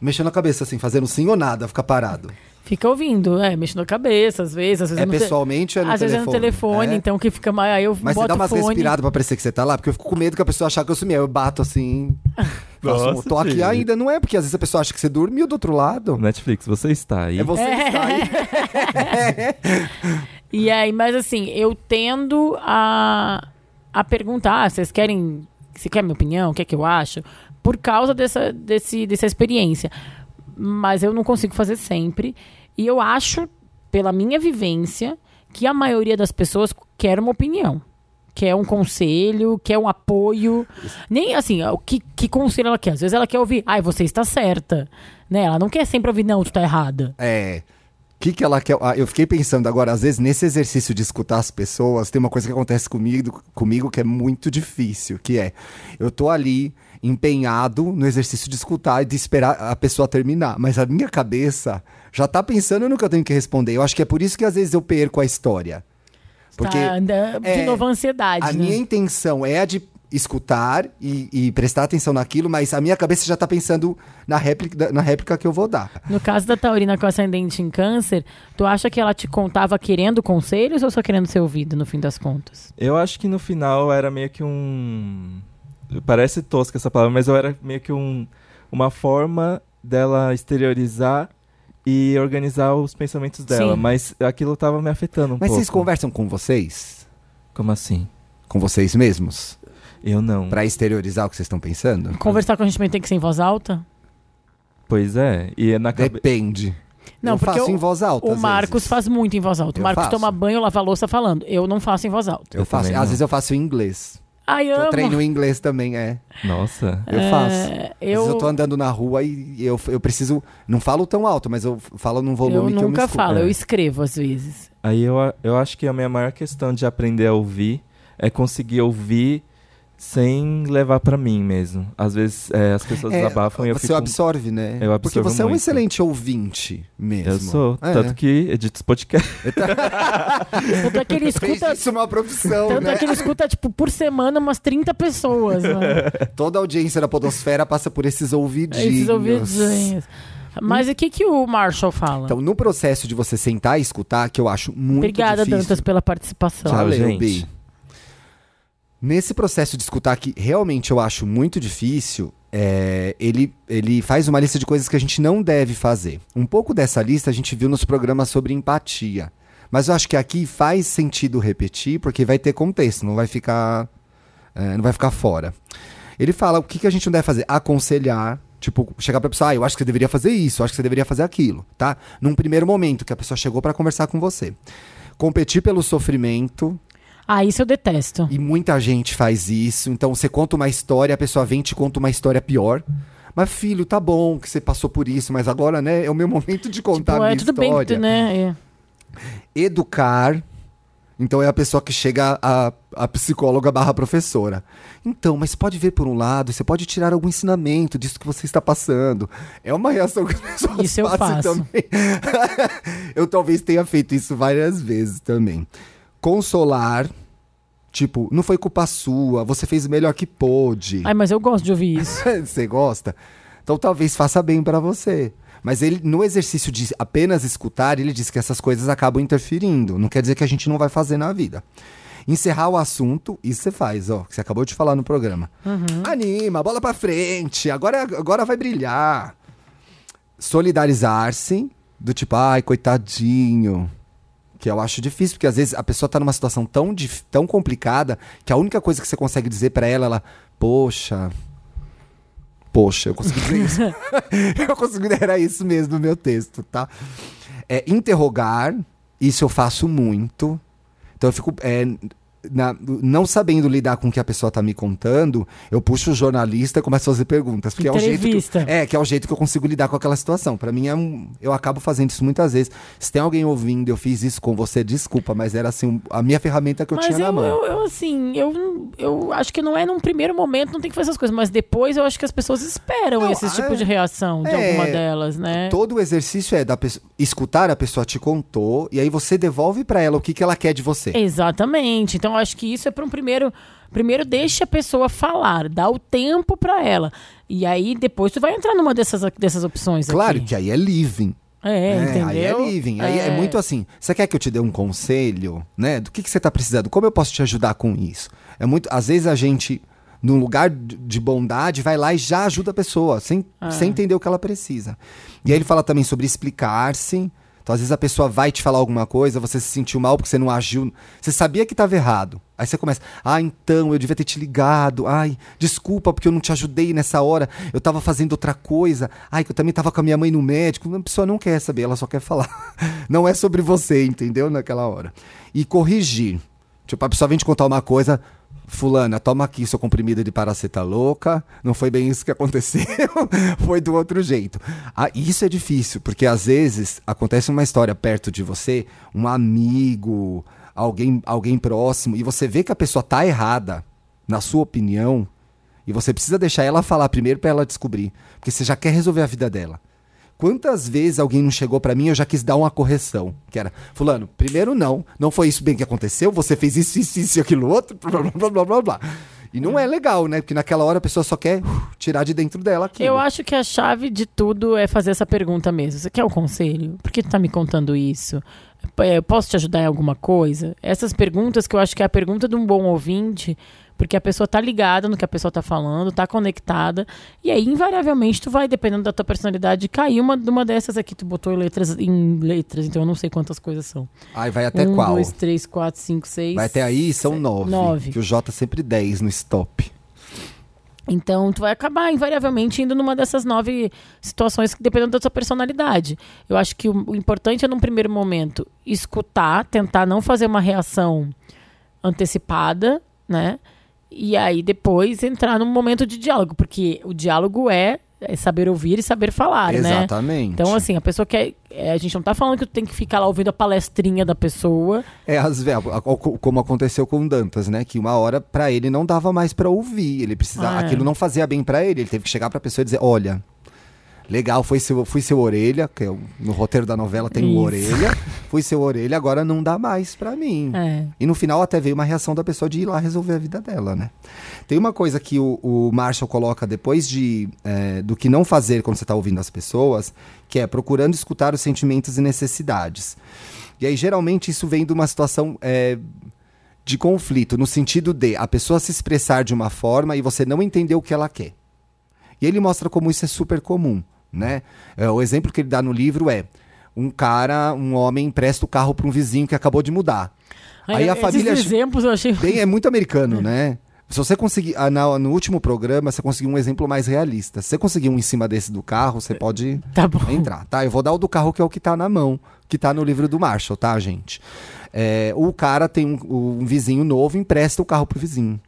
mexendo a cabeça, assim, fazendo sim ou nada, fica parado. Fica ouvindo, é, mexendo a cabeça, às vezes, às vezes É te- pessoalmente ou é no Às vezes é no telefone, É? então que fica mais. Aí eu Mas boto você dá umas fone. respiradas pra parecer que você tá lá, porque eu fico com medo que a pessoa achar que eu sumi. Aí eu bato assim. faço, Nossa, tô aqui filho. ainda, não é? Porque às vezes a pessoa acha que você dormiu do outro lado. Netflix, você está aí. É você que está aí. E aí, mas assim, eu tendo a, a perguntar, "Ah, vocês querem. Você quer minha opinião? O que é que eu acho? Por causa dessa, desse, dessa experiência. Mas eu não consigo fazer sempre. E eu acho, pela minha vivência, que a maioria das pessoas quer uma opinião. Quer um conselho, quer um apoio. Nem assim, o que, que conselho ela quer? Às vezes ela quer ouvir, ai, você está certa. Né? Ela não quer sempre ouvir, não, tu tá errada. É. O que, que ela quer? Ah, eu fiquei pensando agora, às vezes, nesse exercício de escutar as pessoas, tem uma coisa que acontece comigo, comigo que é muito difícil, que é eu tô ali empenhado no exercício de escutar e de esperar a pessoa terminar. Mas a minha cabeça já tá pensando no que eu tenho que responder. Eu acho que é por isso que às vezes eu perco a história. Porque tá, anda- de é, novo a ansiedade. a né? minha intenção é a de escutar e, e prestar atenção naquilo, mas a minha cabeça já tá pensando na réplica, na réplica que eu vou dar. No caso da Taurina com ascendente em câncer, tu acha que ela te contava querendo conselhos ou só querendo ser ouvida, no fim das contas? Eu acho que no final era meio que um. Parece tosca essa palavra, mas eu era meio que um, uma forma dela exteriorizar e organizar os pensamentos dela. Sim. Mas aquilo tava me afetando um Mas pouco. vocês conversam com vocês? Como assim? Com vocês mesmos? Eu não. Pra exteriorizar o que vocês estão pensando? Conversar com a gente também tem que ser em voz alta? Pois é. E na cabeça. Depende. Não, eu porque faço o- em voz alta. O às Marcos vezes. faz muito em voz alta. O Eu Marcos faço. toma banho, lava a louça falando. Eu não faço em voz alta. Eu Eu faço. Às não. vezes eu faço em inglês. Ai, Eu amo. treino em inglês também, é. Nossa. Eu É, faço. Às vezes eu, eu tô andando na rua e eu, eu preciso. Não falo tão alto, mas eu falo num volume eu que eu me nunca falo, É. eu escrevo às vezes. Aí eu, eu acho que a minha maior questão de aprender a ouvir é conseguir ouvir sem levar pra mim mesmo. Às vezes é, as pessoas É, desabafam e eu você fico. absorve, né? Eu Porque absorvo você é um muito. excelente ouvinte mesmo. Eu sou. É. Tanto que edito esse podcast. Tanto é que ele escuta. isso uma profissão, Tanto né? é que ele escuta, tipo, por semana umas 30 pessoas. Né? Toda a audiência da podosfera passa por esses ouvidinhos. Esses ouvidinhos. Mas o que, que o Marshall fala? Então, no processo de você sentar e escutar, que eu acho muito Obrigada, difícil. Dantas, pela participação. Tchau, Valeu, gente. Bi. Nesse processo de escutar que realmente eu acho muito difícil, é, ele, ele faz uma lista de coisas que a gente não deve fazer. Um pouco dessa lista a gente viu nos programas sobre empatia. Mas eu acho que aqui faz sentido repetir, porque vai ter contexto, não vai ficar, é, não vai ficar fora. Ele fala o que, que a gente não deve fazer? Aconselhar. Tipo, chegar pra pessoa, ah, eu acho que você deveria fazer isso, eu acho que você deveria fazer aquilo, tá? Num primeiro momento que a pessoa chegou pra conversar com você. Competir pelo sofrimento, Ah, isso eu detesto. e muita gente faz isso. Então você conta uma história, a pessoa vem e te conta uma história pior. Mas, filho, tá bom que você passou por isso, mas agora, né, é o meu momento de contar Tipo, a é minha tudo bem que história. tu, né? é. Educar. Então é a pessoa que chega a, a psicóloga barra professora. Então, mas pode ver por um lado, você pode tirar algum ensinamento disso que você está passando. É uma reação que as pessoas Isso eu faço. também. eu talvez tenha feito isso várias vezes também. Consolar. Tipo, não foi culpa sua, você fez o melhor que pôde. Ai, mas eu gosto de ouvir isso. você gosta? Então talvez faça bem pra você. Mas ele, no exercício de apenas escutar, ele diz que essas coisas acabam interferindo. Não quer dizer que a gente não vai fazer na vida. Encerrar o assunto, isso você faz, ó, que você acabou de falar no programa. Anima, bola pra frente, agora, agora vai brilhar. Solidarizar-se, do tipo, ai, coitadinho. Que eu acho difícil, porque às vezes a pessoa tá numa situação tão, tão complicada que a única coisa que você consegue dizer pra ela, ela, poxa. Poxa, eu consegui dizer isso. eu consegui, era isso mesmo no meu texto, tá? É, interrogar, isso eu faço muito. Então eu fico. é, na- não sabendo lidar com o que a pessoa tá me contando, eu puxo o jornalista e começo a fazer perguntas. Porque é o jeito que, eu- Entrevista. é, que é o jeito que eu consigo lidar com aquela situação. Pra mim, é um, eu acabo fazendo isso muitas vezes. Se tem alguém ouvindo, eu fiz isso com você, desculpa, mas era assim, a minha ferramenta que eu mas tinha na eu, mão. eu, eu, assim, eu, eu acho que não é num primeiro momento, não tem que fazer essas coisas, mas depois eu acho que as pessoas esperam Não, esse tipo é- de reação de é, alguma delas, né? Todo o exercício é da pessoa, escutar a pessoa te contou e aí você devolve pra ela o que, que ela quer de você. Exatamente. Então, eu acho que isso é para um primeiro. Primeiro, deixa a pessoa falar, dá o tempo para ela. E aí, depois, tu vai entrar numa dessas, dessas opções Claro aqui. que aí é living. É, entendeu? Aí é living. Aí é. muito assim. Você quer que eu te dê um conselho, né? Do que, que você tá precisando? Como eu posso te ajudar com isso? É muito. Às vezes a gente, num lugar de de bondade, vai lá e já ajuda a pessoa, sem, sem entender o que ela precisa. E aí ele fala também sobre explicar-se. Então, às vezes a pessoa vai te falar alguma coisa, você se sentiu mal porque você não agiu. Você sabia que estava errado. Aí você começa, ah, então, eu devia ter te ligado. Ai, desculpa porque eu não te ajudei nessa hora. Eu tava fazendo outra coisa. Ai, que eu também tava com a minha mãe no médico. A pessoa não quer saber, ela só quer falar. Não é sobre você, entendeu? Naquela hora. E corrigir. Tipo, a pessoa vem te contar uma coisa. Fulana, toma aqui seu comprimido de paraceta louca. Não foi bem isso que aconteceu. foi do outro jeito. Ah, isso é difícil, porque às vezes acontece uma história perto de você, um amigo, alguém, alguém próximo, e você vê que a pessoa tá errada, na sua opinião, e você precisa deixar ela falar primeiro pra ela descobrir. Porque você já quer resolver a vida dela. Quantas vezes alguém não chegou pra mim eu já quis dar uma correção? Que era, fulano, primeiro não, não foi isso bem que aconteceu, você fez isso, isso, isso e aquilo outro, blá, blá, blá, blá, blá. E não é legal, né? Porque naquela hora a pessoa só quer uh, tirar de dentro dela aquilo. Eu acho que a chave de tudo é fazer essa pergunta mesmo. Você quer um conselho? Por que tu tá me contando isso? É, Eu posso te ajudar em alguma coisa? Essas perguntas que eu acho que é a pergunta de um bom ouvinte, porque a pessoa tá ligada no que a pessoa tá falando, tá conectada, e aí invariavelmente tu vai, dependendo da tua personalidade, cair uma, uma dessas aqui. Tu botou letras, em letras, então eu não sei quantas coisas são. Aí vai até um, qual? dois, três, quatro, cinco, seis. Vai até aí, são sete, nove. Nove. Que o J é sempre 10 no stop. Então, tu vai acabar, invariavelmente, indo numa dessas nove situações, dependendo da tua personalidade. Eu acho que o, o importante é, num primeiro momento, escutar, tentar não fazer uma reação antecipada, né? E aí, depois, entrar num momento de diálogo, porque o diálogo é, é saber ouvir e saber falar, né? Exatamente. Então, assim, a pessoa quer. é, a gente não tá falando que tu tem que ficar lá ouvindo a palestrinha da pessoa. É, às vezes, como aconteceu com o Dantas, né? Que uma hora pra ele não dava mais pra ouvir. Ele precisava. Ah, é. Aquilo não fazia bem pra ele. Ele teve que chegar pra pessoa e dizer: Olha, legal, foi seu, fui seu orelha, que o- no roteiro da novela tem o orelha. Fui seu orelha, agora não dá mais pra mim. É. E no final até veio uma reação da pessoa de ir lá resolver a vida dela, né? Tem uma coisa que o, o Marshall coloca depois de é, do que não fazer quando você está ouvindo as pessoas, que é procurando escutar os sentimentos e necessidades. E aí, geralmente, isso vem de uma situação é, de conflito, no sentido de a pessoa se expressar de uma forma e você não entender o que ela quer. E ele mostra como isso é super comum, né? É, o exemplo que ele dá no livro é um cara, um homem empresta o carro para um vizinho que acabou de mudar. Aí a esses família exemplos eu achei. Bem, é muito americano, né? Se você conseguir. ah, na- no último programa, você conseguiu um exemplo mais realista. Se você conseguir um em cima desse do carro, você pode Tá bom. entrar, tá? Eu vou dar o do carro que é o que tá na mão, que tá no livro do Marshall, tá, gente? É, o cara tem um, um vizinho novo, empresta o carro pro vizinho.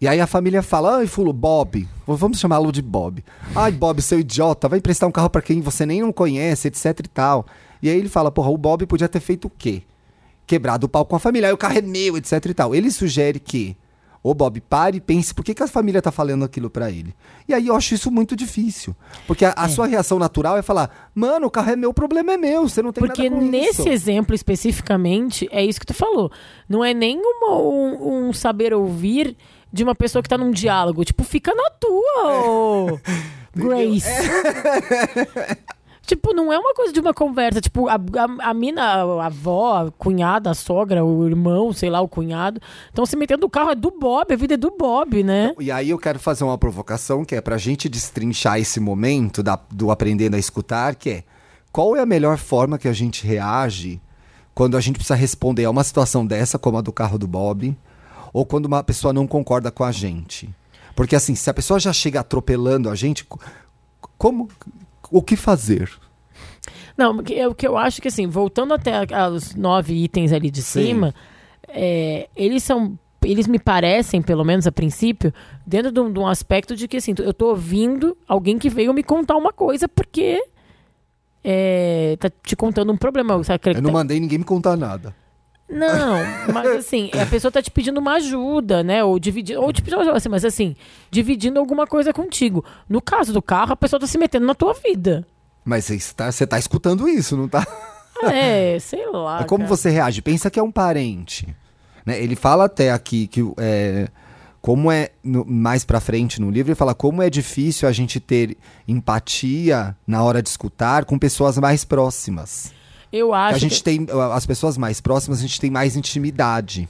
E aí a família fala, ai, Fulo, Bob, vamos chamá-lo de Bob. Ai, Bob, seu idiota, vai emprestar um carro pra quem você nem não conhece, etc e tal. E aí ele fala, porra, o Bob podia ter feito o quê? Quebrado o pau com a família, aí o carro é meu, etc e tal. Ele sugere que o Bob pare e pense por que, que a família tá falando aquilo pra ele. E aí eu acho isso muito difícil. Porque a, a sua reação natural é falar, mano, o carro é meu, o problema é meu, você não tem Porque nada com nesse isso. exemplo especificamente, é isso que tu falou. Não é nem uma- um, um saber ouvir de uma pessoa que tá num diálogo. Tipo, fica na tua, ô, Grace. Tipo, não é uma coisa de uma conversa. Tipo, a, a, a mina, a avó, a cunhada, a sogra, o irmão, sei lá, o cunhado, estão se metendo no carro. É do Bob, a vida é do Bob, né? E aí eu quero fazer uma provocação que é pra gente destrinchar esse momento da- do aprendendo a escutar, que é qual é a melhor forma que a gente reage quando a gente precisa responder a uma situação dessa, como a do carro do Bob, ou quando uma pessoa não concorda com a gente. Porque assim, se a pessoa já chega atropelando a gente, co- como o que fazer? Não, o que eu, o que eu acho que assim, voltando até aos nove itens ali de Sim. cima, é, eles são. Eles me parecem, pelo menos a princípio, dentro de um, de um aspecto de que assim, eu tô ouvindo alguém que veio me contar uma coisa porque é, tá te contando um problema. Sabe? Eu não mandei ninguém me contar nada. Não, mas assim, a pessoa tá te pedindo uma ajuda, né? Ou dividindo, ou te pedindo ajuda, assim, mas assim, dividindo alguma coisa contigo. No caso do carro, a pessoa tá se metendo na tua vida. Mas você tá, você tá escutando isso, não tá? É, sei lá. É como cara. você reage? Pensa que é um parente. Né? Ele fala até aqui que é, como é no- mais pra frente no livro, ele fala como é difícil a gente ter empatia na hora de escutar com pessoas mais próximas. Eu acho a gente que... tem as pessoas mais próximas, a gente tem mais intimidade.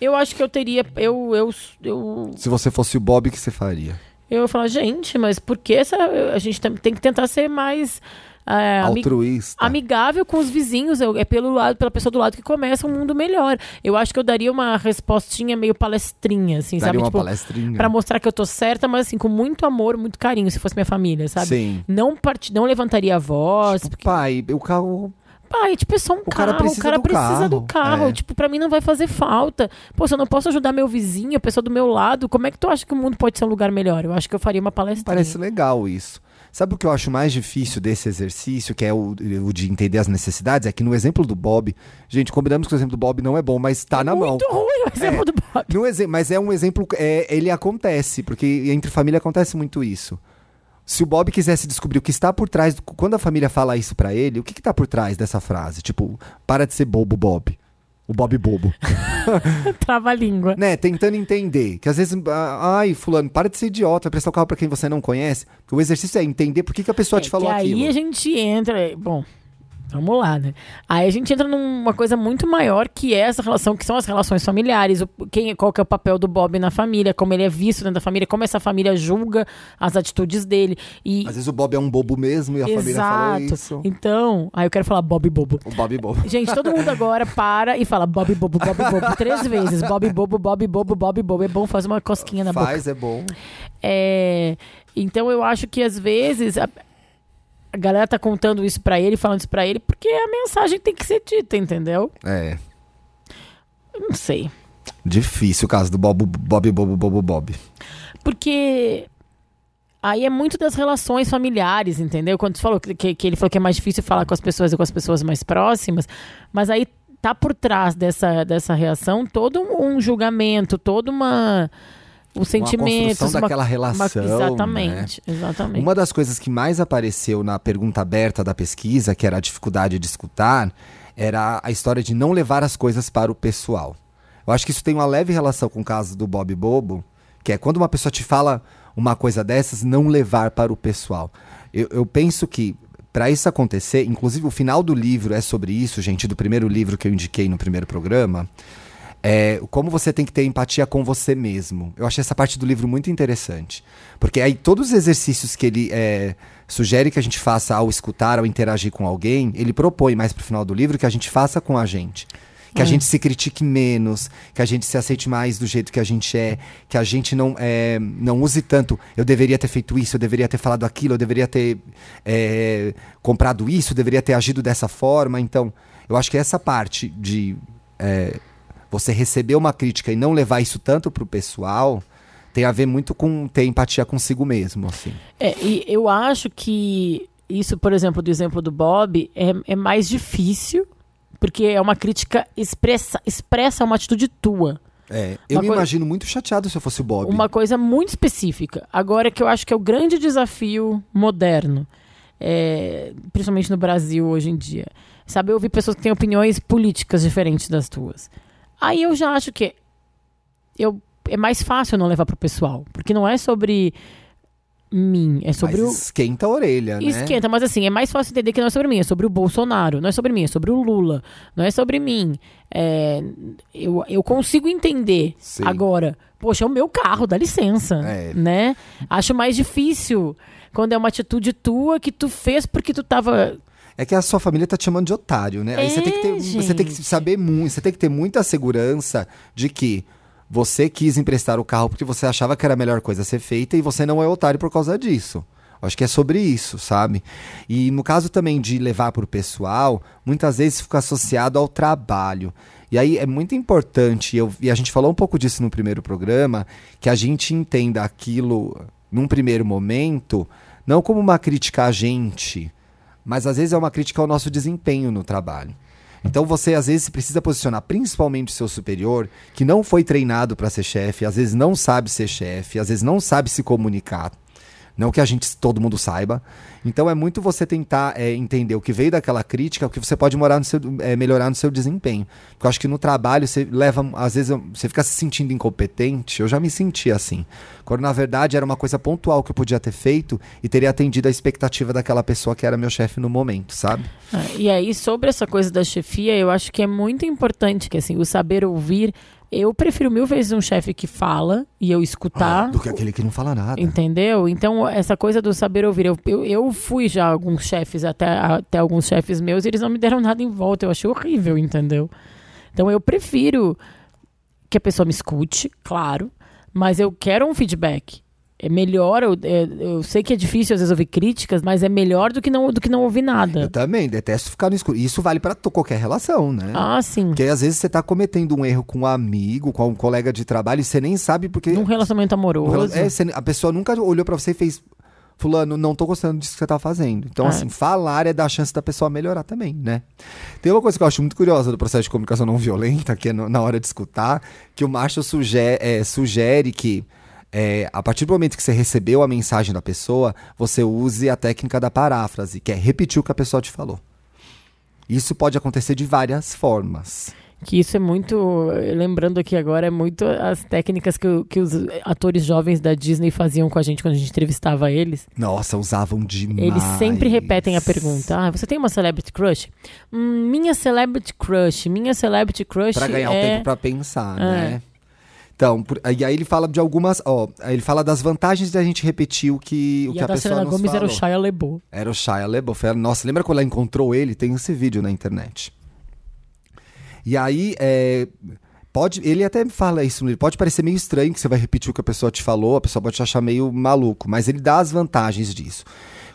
Eu acho que eu teria. Eu, eu, eu, Se você fosse o Bob, o que você faria? eu ia falar, gente, mas por que essa. A gente tem, que tentar ser mais. é, Altruísta. amigável com os vizinhos. Eu- é pelo lado, pela pessoa do lado que começa um mundo melhor. Eu acho que eu daria uma respostinha meio palestrinha, assim, Daria sabe? uma Tipo, palestrinha. Pra mostrar que eu tô certa, mas assim, com muito amor, muito carinho, se fosse minha família, sabe? Sim. Não, part... não levantaria a voz. Tipo, pai, o carro. Pai, tipo, é só um O cara carro. precisa o cara do precisa do carro. carro. É. Tipo, pra mim não vai fazer falta. Pô, se eu não posso ajudar meu vizinho, a pessoa do meu lado, como é que tu acha que o mundo pode ser um lugar melhor? Eu acho que eu faria uma palestra. Parece legal isso. Sabe o que eu acho mais difícil desse exercício, que é o, o de entender as necessidades? É que no exemplo do Bob, gente, combinamos que o exemplo do Bob não é bom, mas tá na mão. Muito ruim o exemplo do Bob. No exe- mas é um exemplo, é, ele acontece, porque entre família acontece muito isso. Se o Bob quisesse descobrir o que está por trás, do- quando a família fala isso pra ele, o que, que tá por trás dessa frase? Tipo, para de ser bobo, Bob. O Bob bobo. Trava a língua. né? Tentando entender. Que às vezes, ah, ai, fulano, para de ser idiota, vai prestar o carro pra quem você não conhece. O exercício é entender por que, que a pessoa É, te falou que aquilo. aí a gente entra. Bom, vamos lá, né? Aí a gente entra numa coisa muito maior que é essa relação, que são as relações familiares. O, quem, qual que é o papel do Bob na família, como ele é visto dentro da família, como essa família julga as atitudes dele. E, Às vezes o Bob é um bobo mesmo e a família falou Exato. isso. Então, aí eu quero falar Bob Bobo. O Bob bobo. Gente, todo mundo agora para e fala Bob Bobo, Bob Bobo, três vezes. Bob Bobo, Bob Bobo, Bob Bobo. É bom fazer uma cosquinha na boca. Faz, é bom. É, então eu acho que às vezes a, a galera tá contando isso pra ele, falando isso pra ele, porque a mensagem tem que ser dita, entendeu? É. Não sei. Difícil o caso do Bob, Bob, Bobo, Bobo, Bob. Porque aí é muito das relações familiares, entendeu? Quando tu falou que, que, ele falou que é mais difícil falar com as pessoas e com as pessoas mais próximas, mas aí tá por trás dessa, dessa reação todo um, julgamento, todo uma os sentimentos, construção daquela relação, né? exatamente, exatamente. Uma das coisas que mais apareceu na pergunta aberta da pesquisa, que era a dificuldade de escutar, era a história de não levar as coisas para o pessoal. Eu acho que isso tem uma leve relação com o caso do Bob Bobo, que é quando uma pessoa te fala uma coisa dessas, não levar para o pessoal. Eu, eu penso que para isso acontecer, inclusive o final do livro é sobre isso, gente, do primeiro livro que eu indiquei no primeiro programa. É, como você tem que ter empatia com você mesmo. Eu achei essa parte do livro muito interessante. Porque aí todos os exercícios que ele é, sugere que a gente faça ao escutar, ao interagir com alguém, ele propõe mais pro final do livro que a gente faça com a gente. que a É. gente se critique menos, que a gente se aceite mais do jeito que a gente é, que a gente não, é, não use tanto. Eu deveria ter feito isso, eu deveria ter falado aquilo, eu deveria ter é, comprado isso, eu deveria ter agido dessa forma. Então, eu acho que essa parte de é, você receber uma crítica e não levar isso tanto pro pessoal tem a ver muito com ter empatia consigo mesmo, assim. É, e eu acho que isso, por exemplo, do exemplo do Bob, é, é mais difícil, porque é uma crítica expressa, expressa uma atitude tua. É, eu Uma me imagino muito chateado se eu fosse o Bob. Uma coisa muito específica. Agora que eu acho que é o grande desafio moderno, é, principalmente no Brasil hoje em dia. Saber ouvir pessoas que têm opiniões políticas diferentes das tuas. Aí eu já acho que eu, é mais fácil não levar pro pessoal. Porque não é sobre mim, é sobre Mas o. esquenta a orelha, né? Esquenta, mas assim, é mais fácil entender que não é sobre mim, é sobre o Bolsonaro, não é sobre mim, é sobre o Lula, não é sobre mim. É, eu, eu consigo entender Sim. agora. Poxa, é o meu carro, dá licença, É. né? Acho mais difícil quando é uma atitude tua que tu fez porque tu tava... É que a sua família tá te chamando de otário, né? Aí você tem que ter, É, você tem que saber muito, você tem que ter muita segurança de que você quis emprestar o carro porque você achava que era a melhor coisa a ser feita e você não é otário por causa disso. Acho que é sobre isso, sabe? E no caso também de levar pro pessoal, muitas vezes fica associado ao trabalho. E aí é muito importante, eu, e a gente falou um pouco disso no primeiro programa, que a gente entenda aquilo num primeiro momento, não como uma crítica a gente, mas às vezes é uma crítica ao nosso desempenho no trabalho. Então você às vezes precisa posicionar principalmente o seu superior, que não foi treinado para ser chefe, às vezes não sabe ser chefe, às vezes não sabe se comunicar. Não que a gente, todo mundo saiba. Então é muito você tentar é, entender o que veio daquela crítica, o que você pode no seu, é, melhorar no seu desempenho. Porque eu acho que no trabalho você leva, às vezes você fica se sentindo incompetente. Eu já me senti assim. Quando na verdade era uma coisa pontual que eu podia ter feito e teria atendido a expectativa daquela pessoa que era meu chefe no momento, sabe? Ah, E aí, sobre essa coisa da chefia, eu acho que é muito importante que assim, o saber ouvir... Eu prefiro mil vezes um chefe que fala e eu escutar... Do que aquele que não fala nada. Entendeu? Então, essa coisa do saber ouvir. Eu, eu, eu fui já alguns chefes, até, até alguns chefes meus, e eles não me deram nada em volta. Eu achei horrível, entendeu? Então, eu prefiro que a pessoa me escute, claro, mas eu quero um feedback. É melhor, eu, é- eu sei que é difícil às vezes ouvir críticas, mas é melhor do que não, do que não ouvir Eu nada. também detesto ficar no escuro. Isso vale pra to- qualquer relação, né? Ah, sim. Porque às vezes você tá cometendo um erro com um amigo, com um colega de trabalho e você nem sabe porque. Num relacionamento amoroso. é, você- a pessoa nunca olhou pra você e fez. Fulano, não tô gostando disso que você tá fazendo. Então, É. assim, falar é dar chance da pessoa melhorar também, né? Tem uma coisa que eu acho muito curiosa do processo de comunicação não violenta, que é no- na hora de escutar, que o Marshall sugere, é, sugere que é, a partir do momento que você recebeu a mensagem da pessoa, você use a técnica da paráfrase, que é repetir o que a pessoa te falou. Isso pode acontecer de várias formas. Que isso é muito. Lembrando aqui agora, é muito as técnicas que, o- que os atores jovens da Disney faziam com a gente quando a gente entrevistava eles. Nossa, usavam demais. Eles sempre repetem a pergunta: Ah, você tem uma celebrity crush? Hum, minha celebrity crush. Minha celebrity crush. Pra ganhar o é... tempo pra pensar, É. né? Então, por- e aí ele fala de algumas, ó, ele fala das vantagens da gente repetir o que, o E que a a, da pessoa Selena Gomes falou. era o Shia LaBeouf. Era o Shia. Era- Nossa, lembra quando ela encontrou ele? Tem esse vídeo na internet. E aí, é, pode, ele até fala isso, pode parecer meio estranho que você vai repetir o que a pessoa te falou, a pessoa pode te achar meio maluco, mas ele dá as vantagens disso.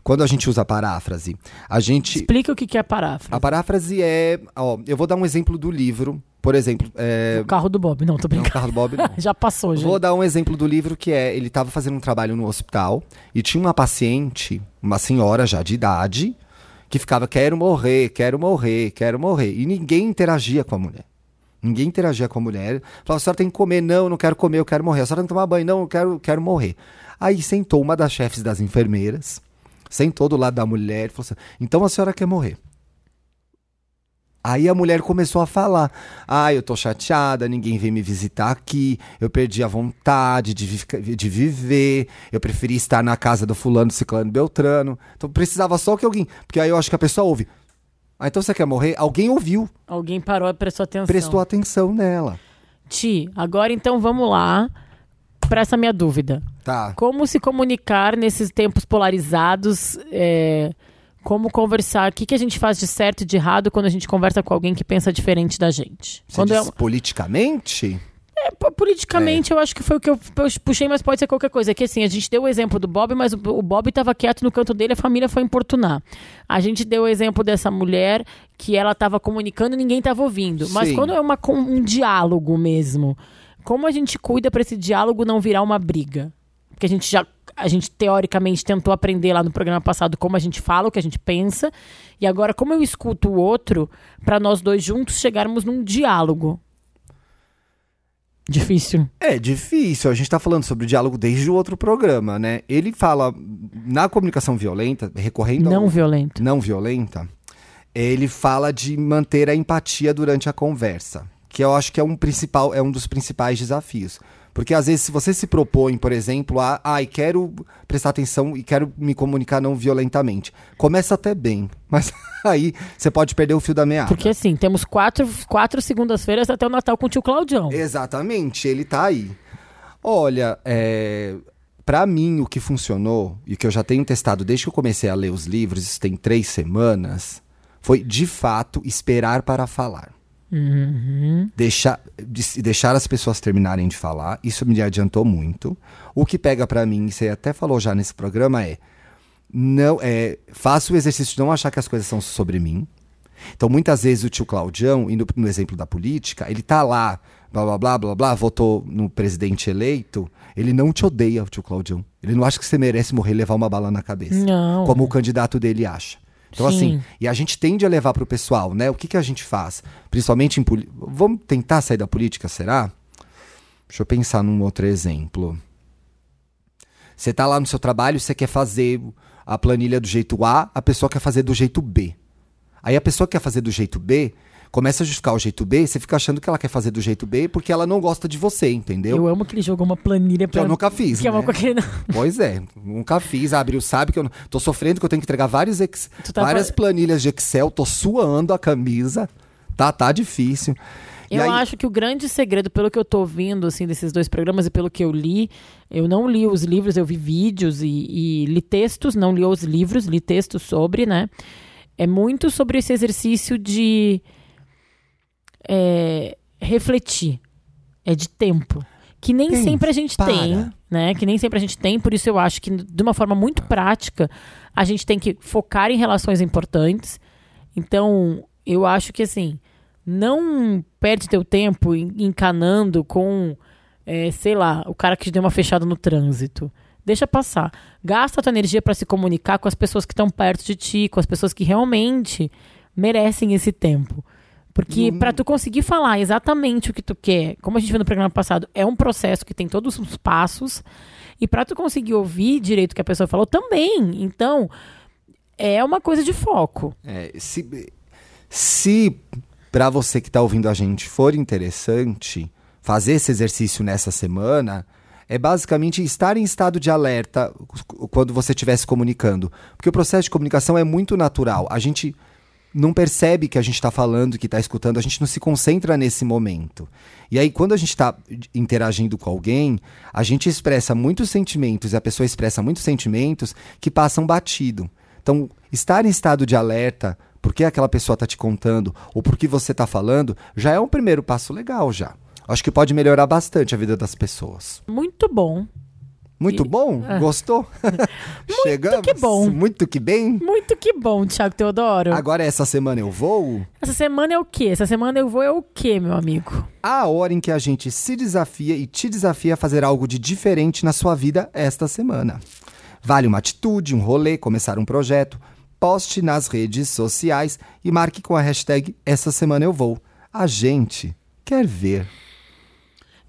Quando a gente usa a paráfrase, a gente... Explica o que é a paráfrase. A paráfrase é... Ó, eu vou dar um exemplo do livro, por exemplo... É, O carro do Bob. Não, tô não, brincando. Carlos Bob não. Já passou, gente. Vou dar um exemplo do livro que é, ele estava fazendo um trabalho no hospital e tinha uma paciente, uma senhora já de idade, que ficava quero morrer, quero morrer, quero morrer e ninguém interagia com a mulher. Ninguém interagia com a mulher. Falava, a senhora tem que comer, não, não quero comer, eu quero morrer. A senhora tem que tomar banho, não, eu quero, quero morrer. Aí sentou uma das chefes das enfermeiras, sentou do lado da mulher e falou assim: então a senhora quer morrer. Aí a mulher começou a falar: Ah, eu tô chateada, ninguém veio me visitar aqui, eu perdi a vontade de, vi- de viver, eu preferi estar na casa do fulano, ciclano, beltrano. Então precisava só que alguém. Porque aí eu acho que a pessoa ouve. Ah, então você quer morrer? Alguém ouviu, Alguém parou e prestou atenção. prestou atenção nela. Ti, agora então vamos lá para essa minha dúvida. Tá. Como se comunicar nesses tempos polarizados é, como conversar, o que, que a gente faz de certo e de errado quando a gente conversa com alguém que pensa diferente da gente. Você quando diz é, politicamente? é, po- politicamente, eu acho que foi o que eu pu- puxei, mas pode ser qualquer coisa. É que assim, a gente deu o exemplo do Bob, mas o, o Bob estava quieto no canto dele, a família foi importunar. A gente deu o exemplo dessa mulher que ela estava comunicando e ninguém estava ouvindo. Mas Sim. quando é uma, um diálogo mesmo, como a gente cuida para esse diálogo não virar uma briga? Porque a gente já, a gente teoricamente tentou aprender lá no programa passado como a gente fala, o que a gente pensa, e agora como eu escuto o outro, para nós dois juntos chegarmos num diálogo. Difícil. É difícil. A gente tá falando sobre o diálogo desde o outro programa, né? Ele fala na comunicação violenta, recorrendo Não ao, violento. não violenta, ele fala de manter a empatia durante a conversa, que eu acho que é um principal, é um dos principais desafios. Porque às vezes se você se propõe, por exemplo, a, ai, quero prestar atenção e quero me comunicar não violentamente, começa até bem, mas aí você pode perder o fio da meada. Porque assim, temos quatro, quatro segundas-feiras até o Natal com o tio Claudião. Exatamente, ele tá aí. Olha, é, para mim o que funcionou e o que eu já tenho testado desde que eu comecei a ler os livros, isso tem três semanas, foi de fato esperar para falar. Uhum. Deixar, de- deixar as pessoas terminarem de falar, isso me adiantou muito. O que pega pra mim, você até falou já nesse programa, é não é faça o exercício de não achar que as coisas são sobre mim. Então, muitas vezes o tio Claudião, indo no exemplo da política, ele tá lá, blá blá blá blá blá, votou no presidente eleito, ele não te odeia, o tio Claudião. Ele não acha que você merece morrer e levar uma bala na cabeça Não. como o candidato dele acha. Então, Sim. assim, e a gente tende a levar pro pessoal, né? O que, que a gente faz? Principalmente em política. Vamos tentar sair da política, será? Deixa eu pensar num outro exemplo. Você tá lá no seu trabalho, você quer fazer a planilha do jeito A, a pessoa quer fazer do jeito B. Aí a pessoa que quer fazer do jeito B, começa a justificar o jeito B, você fica achando que ela quer fazer do jeito B porque ela não gosta de você, entendeu? Eu amo que ele jogou uma planilha Que pra. eu nunca fiz, Que é uma né? coisa que Pois é, nunca fiz. A Abril sabe que eu tô sofrendo, que eu tenho que entregar vários ex- tá várias planilhas de Excel, tô suando a camisa. Tá, tá difícil. Eu aí- acho que o grande segredo, pelo que eu tô ouvindo, assim, desses dois programas e pelo que eu li, eu não li os livros, eu vi vídeos e, e li textos, não li os livros, li textos sobre, né? É muito sobre esse exercício de é, refletir. É de tempo. Que nem Tem, sempre a gente para. tem, né? Que nem sempre a gente tem, por isso eu acho que, de uma forma muito prática, a gente tem que focar em relações importantes. Então, eu acho que assim, não perde teu tempo en- encanando com, é, sei lá, o cara que te deu uma fechada no trânsito. Deixa passar. Gasta a tua energia para se comunicar com as pessoas que estão perto de ti, com as pessoas que realmente merecem esse tempo. Porque para tu conseguir falar exatamente o que tu quer, como a gente viu no programa passado, é um processo que tem todos os passos. E para tu conseguir ouvir direito o que a pessoa falou também. Então, é uma coisa de foco. É, se se para você que tá ouvindo a gente for interessante fazer esse exercício nessa semana, é basicamente estar em estado de alerta quando você estiver se comunicando. Porque o processo de comunicação é muito natural. A gente não percebe que a gente está falando, que está escutando, a gente não se concentra nesse momento. E aí, quando a gente está interagindo com alguém, a gente expressa muitos sentimentos e a pessoa expressa muitos sentimentos que passam batido. Então, estar em estado de alerta, porque aquela pessoa está te contando ou porque você está falando, já é um primeiro passo legal já. Acho que pode melhorar bastante a vida das pessoas. Muito bom. Muito E- bom? Ah. Gostou? Chegamos? que bom. Muito que bem. Muito que bom, Thiago Teodoro. Agora, essa semana eu vou. Essa semana é o quê? Essa semana eu vou é o quê, meu amigo? A hora em que a gente se desafia e te desafia a fazer algo de diferente na sua vida esta semana. Vale uma atitude, um rolê, começar um projeto. Poste nas redes sociais e marque com a hashtag Essa Semana Eu Vou. A gente quer ver.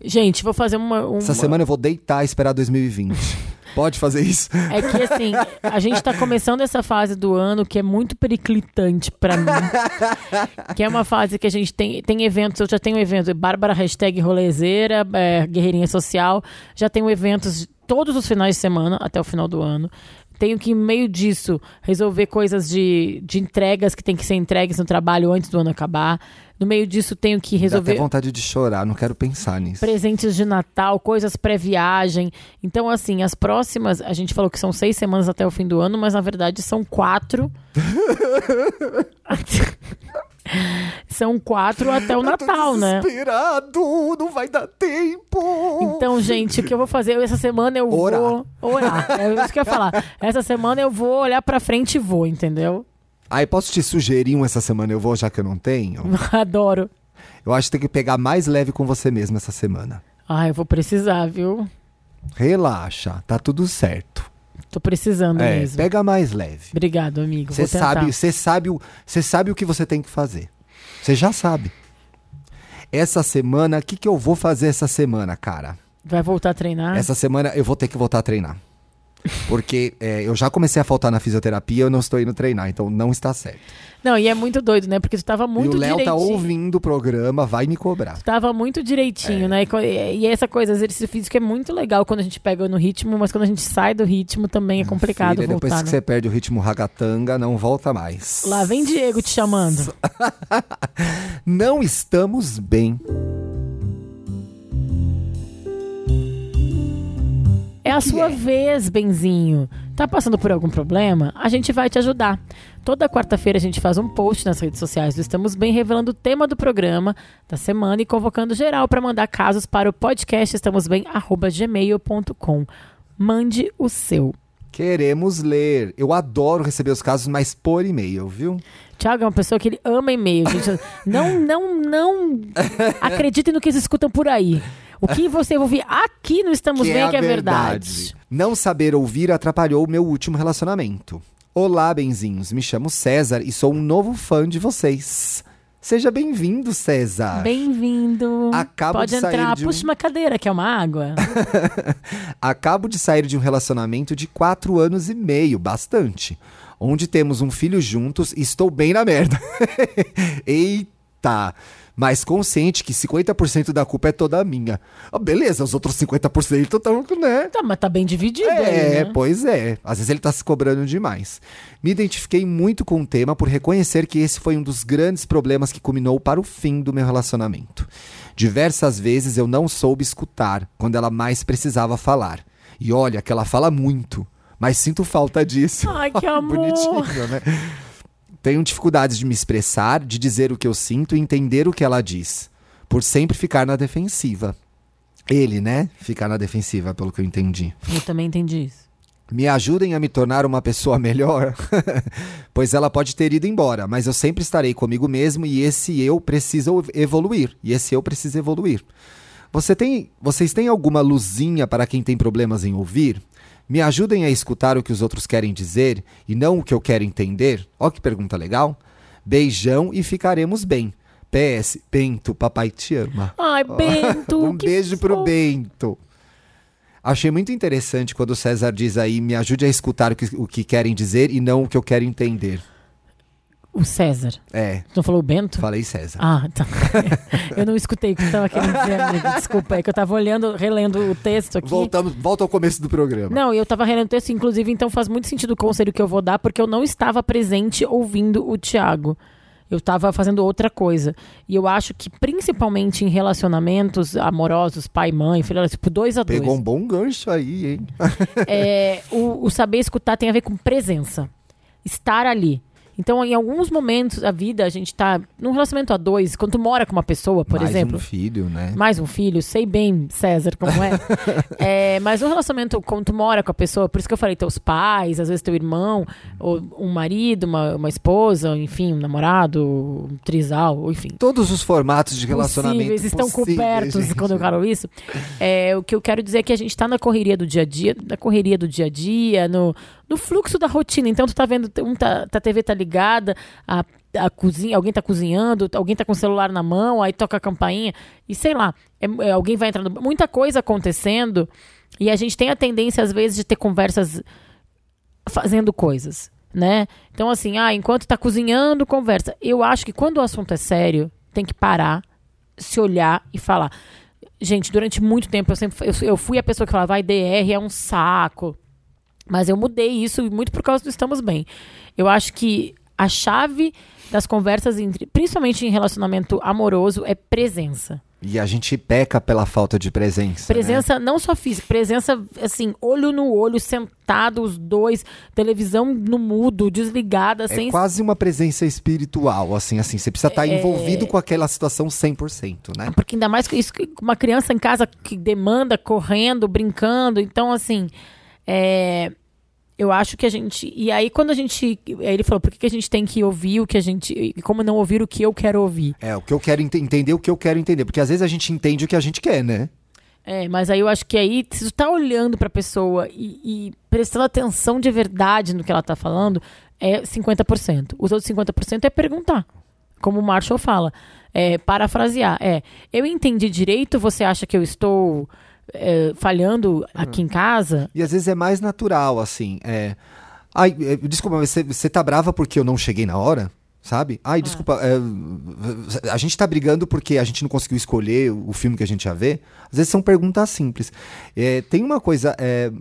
Gente, vou fazer uma. uma... Essa semana eu vou deitar e esperar 2020. Pode fazer isso? É que assim, a gente tá começando essa fase do ano que é muito periclitante pra mim. que é uma fase que a gente tem, tem eventos, eu já tenho evento, Bárbara hashtag rolezeira, é, guerreirinha social, já tenho eventos todos os finais de semana até o final do ano. tenho que, no meio disso, resolver coisas de, de entregas que tem que ser entregues no trabalho antes do ano acabar. No meio disso, tenho que Dá resolver até vontade de chorar, não quero pensar nisso. presentes de Natal, coisas pré-viagem. Então, assim, as próximas, a gente falou que são seis semanas até o fim do ano, mas na verdade são quatro. são quatro até o Natal, né? Desesperado, não vai dar tempo. Então, gente, o que eu vou fazer? Essa semana eu Orar. vou orar. É isso que eu ia falar. Essa semana eu vou olhar pra frente e vou, entendeu? Aí posso te sugerir um essa semana, eu vou já que eu não tenho? Adoro. Eu acho que tem que pegar mais leve com você mesmo essa semana. Ah, eu vou precisar, viu? Relaxa, tá tudo certo. Tô precisando É, mesmo. pega mais leve. Obrigado, amigo. Você sabe, você sabe, o- você sabe o que você tem que fazer. Você já sabe. Essa semana, o que, que eu vou fazer essa semana, cara? Vai voltar a treinar? Essa semana eu vou ter que voltar a treinar. Porque é, eu já comecei a faltar na fisioterapia, eu não estou indo treinar, então não está certo. Não, e é muito doido, né? Porque tu tava muito e o Léo tá direitinho. ouvindo o programa, vai me cobrar. Tava muito direitinho, É. né? E, e essa coisa, exercício físico é muito legal quando a gente pega no ritmo, mas quando a gente sai do ritmo também é complicado Filha, depois voltar. que né? você perde o ritmo ragatanga, não volta mais. Lá vem Diego te chamando. Não estamos bem. É a sua é? vez, Benzinho. Tá passando por algum problema? A gente vai te ajudar. Toda quarta-feira a gente faz um post nas redes sociais do Estamos Bem, revelando o tema do programa da semana e convocando geral para mandar casos para o podcast estamosbem@gmail.com. Mande o seu. Queremos ler. Eu adoro receber os casos, mas por e-mail, viu? Tiago é uma pessoa que ele ama e-mail, gente. Não, não, não acreditem no que eles escutam por aí. O que você ouvir aqui no Estamos Bem é que é verdade. Não saber ouvir atrapalhou o meu último relacionamento. Olá, benzinhos. Me chamo César e sou um novo fã de vocês. Seja bem-vindo, César. Bem-vindo. Acabo Pode de sair entrar. de um- Puxa uma cadeira, que é uma água. Acabo de sair de um relacionamento de quatro anos e meio, bastante. Onde temos um filho juntos e estou bem na merda. Eita! Mas consciente que 50% da culpa é toda minha. Ah, beleza, os outros 50% estão, né? Tá, mas tá bem dividido É, aí, né? pois é. Às vezes ele tá se cobrando demais. Me identifiquei muito com o tema por reconhecer que esse foi um dos grandes problemas que culminou para o fim do meu relacionamento. Diversas vezes eu não soube escutar quando ela mais precisava falar. E olha que ela fala muito, mas sinto falta disso. Ai, que amor. Bonitinho, né? Tenho dificuldades de me expressar, de dizer o que eu sinto e entender o que ela diz, por sempre ficar na defensiva. Ele, né? Ficar na defensiva, pelo que eu entendi. Eu também entendi isso. Me ajudem a me tornar uma pessoa melhor? pois ela pode ter ido embora, mas eu sempre estarei comigo mesmo e esse eu precisa evoluir. E esse eu precisa evoluir. Você tem, vocês têm alguma luzinha para quem tem problemas em ouvir? Me ajudem a escutar o que os outros querem dizer e não o que eu quero entender? Ó que pergunta legal. Beijão e ficaremos bem. PS, Bento, papai te ama. Ai, Bento. Um beijo pro fofo. Bento. Achei muito interessante quando o César diz aí: me ajude a escutar o que, o que querem dizer e não o que eu quero entender. O César. É, Tu não falou o Bento? falei César. Ah, tá. eu não escutei o que tu tava querendo dizer, amigo. Desculpa, é que eu tava olhando, relendo o texto aqui. Voltamos, volta ao começo do programa. Não, eu tava relendo o texto, inclusive, então faz muito sentido o conselho que eu vou dar, porque eu não estava presente ouvindo o Tiago. Eu estava fazendo outra coisa. E eu acho que, principalmente em relacionamentos amorosos, pai, mãe, filho, tipo, dois a dois. Pegou um bom gancho aí, hein? é, o, o saber escutar tem a ver com presença. Estar ali. Então, em alguns momentos da vida, a gente tá num relacionamento a dois, quando tu mora com uma pessoa, por Mais exemplo. um filho, né? Mais um filho, sei bem, César, como é. é. Mas um relacionamento, quando tu mora com a pessoa, por isso que eu falei, teus pais, às vezes teu irmão, ou um marido, uma, uma esposa, enfim, um namorado, um trisal, enfim. Todos os formatos de relacionamento Possíveis, estão possíveis, cobertos gente. quando eu falo isso. É, o que eu quero dizer é que a gente está na correria do dia a dia, na correria do dia a dia, no, no fluxo da rotina. Então, tu tá vendo, um tá, a TV tá ligada, a, a cozinha, alguém tá cozinhando, alguém tá com o celular na mão, aí toca a campainha, e sei lá, é- é, alguém vai entrando. Muita coisa acontecendo, e a gente tem a tendência, às vezes, de ter conversas fazendo coisas, né? Então, assim, ah, enquanto tá cozinhando, conversa. Eu acho que quando o assunto é sério, tem que parar, se olhar e falar. Gente, durante muito tempo eu sempre eu, eu fui a pessoa que falava, vai DR é um saco. Mas eu mudei isso muito por causa do Estamos Bem. Eu acho que a chave das conversas, entre, principalmente em relacionamento amoroso, é presença. E a gente peca pela falta de presença. Presença né? não só física, presença assim, olho no olho, sentado os dois, televisão no mudo, desligada, É sem quase uma presença espiritual, assim, assim. Você precisa estar É. envolvido com aquela situação 100%, né? Porque ainda mais que uma criança em casa que demanda, correndo, brincando. Então, assim, é, eu acho que a gente. E aí, quando a gente. aí Ele falou, por que, que a gente tem que ouvir o que a gente. e Como não ouvir o que eu quero ouvir? É, o que eu quero ente- entender, o que eu quero entender. Porque às vezes a gente entende o que a gente quer, né? É, mas aí eu acho que aí, se tu tá olhando pra pessoa e, e prestando atenção de verdade no que ela tá falando, é 50%. Os outros 50% é perguntar. Como o Marshall fala. É, parafrasear. É, eu entendi direito, você acha que eu estou é, falhando aqui em casa? E às vezes é mais natural, assim. É... Ai, é, desculpa, mas você, você tá brava porque eu não cheguei na hora? Sabe? Ai, desculpa, é, a gente tá brigando porque a gente não conseguiu escolher o, o filme que a gente ia ver. Às vezes são perguntas simples. É, tem uma coisa é,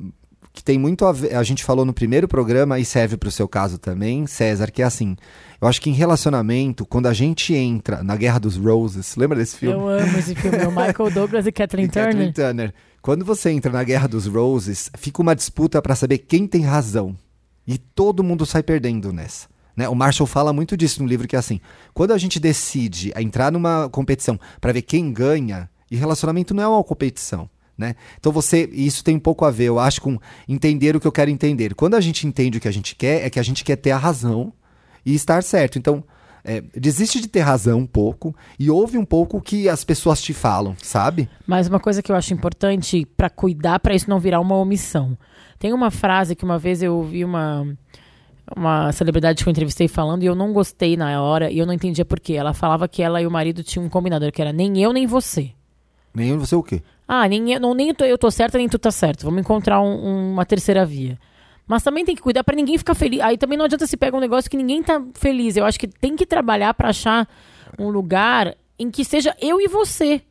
que tem muito a ver, a gente falou no primeiro programa e serve pro seu caso também, César, que é assim. Eu acho que em relacionamento, quando a gente entra na Guerra dos Roses, lembra desse filme? Eu amo esse filme. É o Michael Douglas e Kathleen E Kathleen Turner. Turner. Quando você entra na Guerra dos Roses, fica uma disputa pra saber quem tem razão. E todo mundo sai perdendo nessa. Né? O Marshall fala muito disso no livro, que é assim, quando a gente decide entrar numa competição pra ver quem ganha, e relacionamento não é uma competição. Né? Então você, isso tem um pouco a ver, eu acho, com entender o que eu quero entender. Quando a gente entende o que a gente quer, é que a gente quer ter a razão e estar certo. Então, é, desiste de ter razão um pouco e ouve um pouco o que as pessoas te falam, sabe? Mas uma coisa que eu acho importante pra cuidar pra isso não virar uma omissão. Tem uma frase que uma vez eu ouvi uma uma celebridade que eu entrevistei falando e eu não gostei na hora e eu não entendia por quê. Ela falava que ela e o marido tinham um combinador que era nem eu nem você. Nem você o quê? Ah, nem eu, não, nem eu tô, certa, nem tu tá certo. Vamos encontrar um- um- uma terceira via. Mas também tem que cuidar pra ninguém ficar feliz. Aí também não adianta se pegar um negócio que ninguém tá feliz. Eu acho que tem que trabalhar pra achar um lugar em que seja eu e você.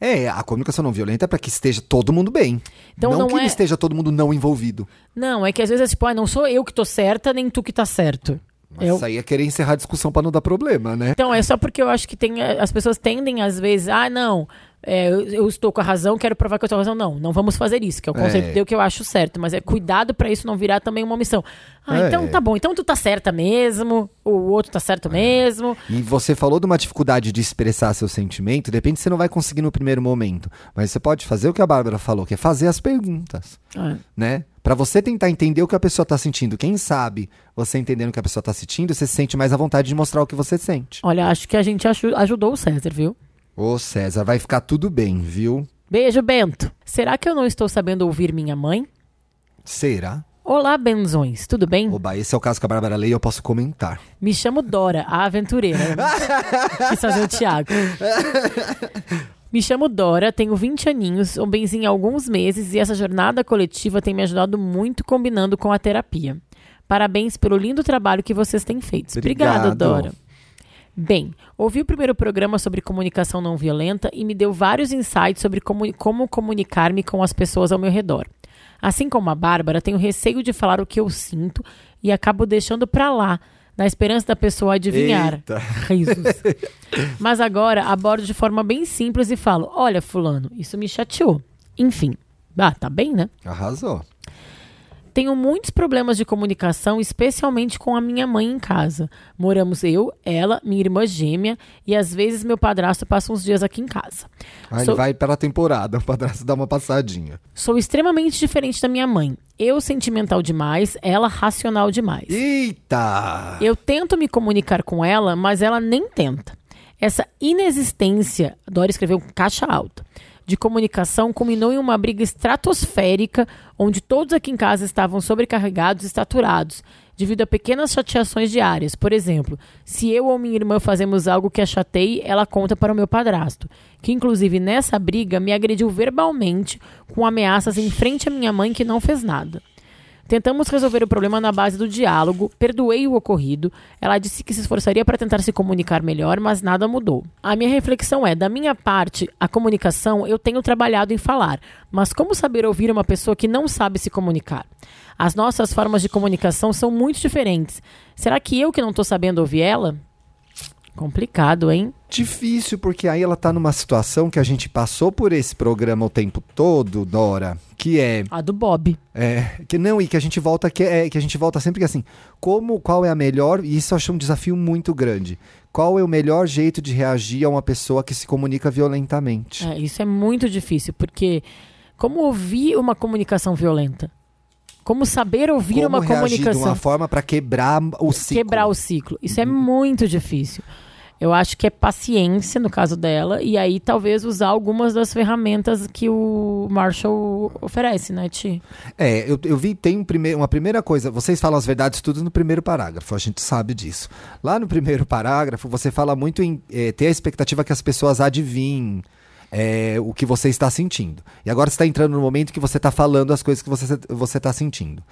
É, a comunicação não violenta é pra que esteja todo mundo bem. Então não, não que é- esteja todo mundo não envolvido. Não, é que às vezes é tipo, ah, não sou eu que tô certa, nem tu que tá certo. Mas Eu- Isso aí é querer encerrar a discussão pra não dar problema, né? Então, é só porque eu acho que tem. As pessoas tendem, às vezes, ah, não, é, eu, eu estou com a razão, quero provar que eu estou com a razão. Não, não vamos fazer isso, que é o conceito É. deu que eu acho certo. Mas é cuidado pra isso não virar também uma omissão. Ah, É. então tá bom, então tu tá certa mesmo, o outro tá certo mesmo. E você falou de uma dificuldade de expressar seu sentimento, de repente você não vai conseguir no primeiro momento. Mas você pode fazer o que a Bárbara falou, que é fazer as perguntas, Ah, né? Pra você tentar entender o que a pessoa tá sentindo. Quem sabe você entendendo o que a pessoa tá sentindo, você se sente mais à vontade de mostrar o que você sente. Olha, acho que a gente aju- ajudou o César, viu? Ô César, vai ficar tudo bem, viu? Beijo, Bento. Será que eu não estou sabendo ouvir minha mãe? Será? Olá, benzões, tudo bem? Oba, esse é o caso que a Bárbara lê e eu posso comentar. Me chamo Dora, a aventureira. Quis fazer o Thiago. Me chamo Dora, tenho 20 aninhos, um benzinho há alguns meses e essa jornada coletiva tem me ajudado muito combinando com a terapia. Parabéns pelo lindo trabalho que vocês têm feito. Obrigada. Dora. Bem, ouvi o primeiro programa sobre comunicação não violenta e me deu vários insights sobre como, como comunicar-me com as pessoas ao meu redor. Assim como a Bárbara, tenho receio de falar o que eu sinto e acabo deixando pra lá, na esperança da pessoa adivinhar. Eita. Risos. Mas agora abordo de forma bem simples e falo: Olha, Fulano, isso me chateou. Enfim. Ah, tá bem, né? Arrasou. Tenho muitos problemas de comunicação, especialmente com a minha mãe em casa. Moramos eu, ela, minha irmã gêmea e às vezes meu padrasto passa uns dias aqui em casa. Aí Sou- ele vai pela temporada, o padrasto dá uma passadinha. Sou extremamente diferente da minha mãe. Eu sentimental demais, ela racional demais. Eita! Eu tento me comunicar com ela, mas ela nem tenta. Essa inexistência, Dora escreveu caixa alta, de comunicação culminou em uma briga estratosférica, onde todos aqui em casa estavam sobrecarregados e saturados, devido a pequenas chateações diárias. Por exemplo, se eu ou minha irmã fazemos algo que a chateie, ela conta para o meu padrasto, que inclusive nessa briga me agrediu verbalmente com ameaças em frente à minha mãe que não fez nada. Tentamos resolver o problema na base do diálogo, perdoei o ocorrido. Ela disse que se esforçaria para tentar se comunicar melhor, mas nada mudou. A minha reflexão é: da minha parte, a comunicação eu tenho trabalhado em falar, mas como saber ouvir uma pessoa que não sabe se comunicar? As nossas formas de comunicação são muito diferentes. Será que eu que não estou sabendo ouvir ela? Complicado, hein? Difícil, porque aí ela tá numa situação que a gente passou por esse programa o tempo todo, Dora, que é. A do Bob. É, que não, e que a gente volta que, é, que a gente volta sempre que assim, como qual é a melhor, e isso eu acho um desafio muito grande. Qual é o melhor jeito de reagir a uma pessoa que se comunica violentamente? É, isso é muito difícil, porque como ouvir uma comunicação violenta? Como saber ouvir como uma comunicação? de uma forma para quebrar o ciclo. Quebrar o ciclo. Isso é muito difícil. Eu acho que é paciência no caso dela, e aí talvez usar algumas das ferramentas que o Marshall oferece, né, Ti? É, eu, eu vi, tem um prime uma primeira coisa, vocês falam as verdades tudo no primeiro parágrafo, a gente sabe disso. Lá no primeiro parágrafo, você fala muito em é, ter a expectativa que as pessoas adivinhem é, o que você está sentindo. E agora você está entrando no momento que você está falando as coisas que você você está sentindo.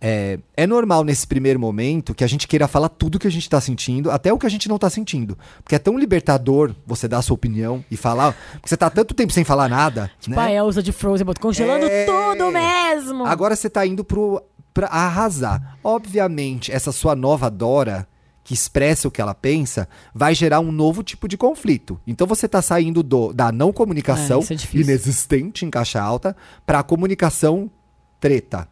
É, é, normal nesse primeiro momento que a gente queira falar tudo que a gente está sentindo, até o que a gente não está sentindo. Porque é tão libertador você dar a sua opinião e falar. Porque você tá tanto tempo sem falar nada. Tipo né? a Elsa de Frozen, congelando É. tudo mesmo. Agora você tá indo pro, pra arrasar. Obviamente, essa sua nova Dora, que expressa o que ela pensa, vai gerar um novo tipo de conflito. Então você tá saindo do, da não comunicação, É, é inexistente em caixa alta, pra comunicação treta.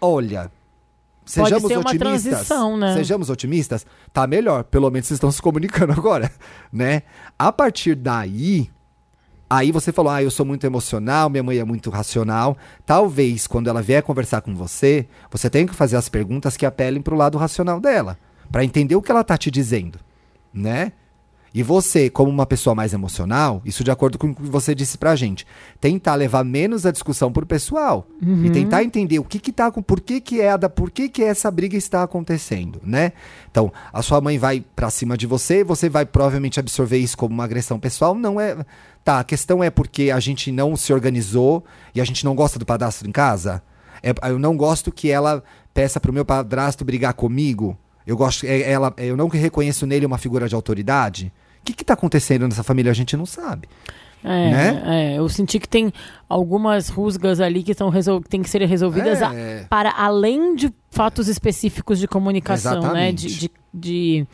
Olha. Pode Sejamos ser uma otimistas. transição, né? Sejamos otimistas. Tá melhor. Pelo menos vocês estão se comunicando agora, né? A partir daí, Aí você falou, ah, eu sou muito emocional, minha mãe é muito racional. Talvez, quando ela vier conversar com você, você tenha que fazer as perguntas que apelem pro lado racional dela, Pra entender o que ela tá te dizendo, né? E você, como uma pessoa mais emocional, isso de acordo com o que você disse pra gente, tentar levar menos a discussão pro pessoal e tentar entender o que que tá com, por que que é a da, por que que essa briga está acontecendo, né? Então, a sua mãe vai pra cima de você, você vai provavelmente absorver isso como uma agressão pessoal, não é Tá, a questão é porque a gente não se organizou e a gente não gosta do padrasto em casa? É, eu não gosto que ela peça pro meu padrasto brigar comigo. Eu gosto, é, ela, eu não reconheço nele uma figura de autoridade. O que que tá acontecendo nessa família? A gente não sabe. É, né? é, eu senti que tem algumas rusgas ali que estão resol... que têm que ser resolvidas a- É. para além de fatos específicos de comunicação, né? Exatamente. De, de, de,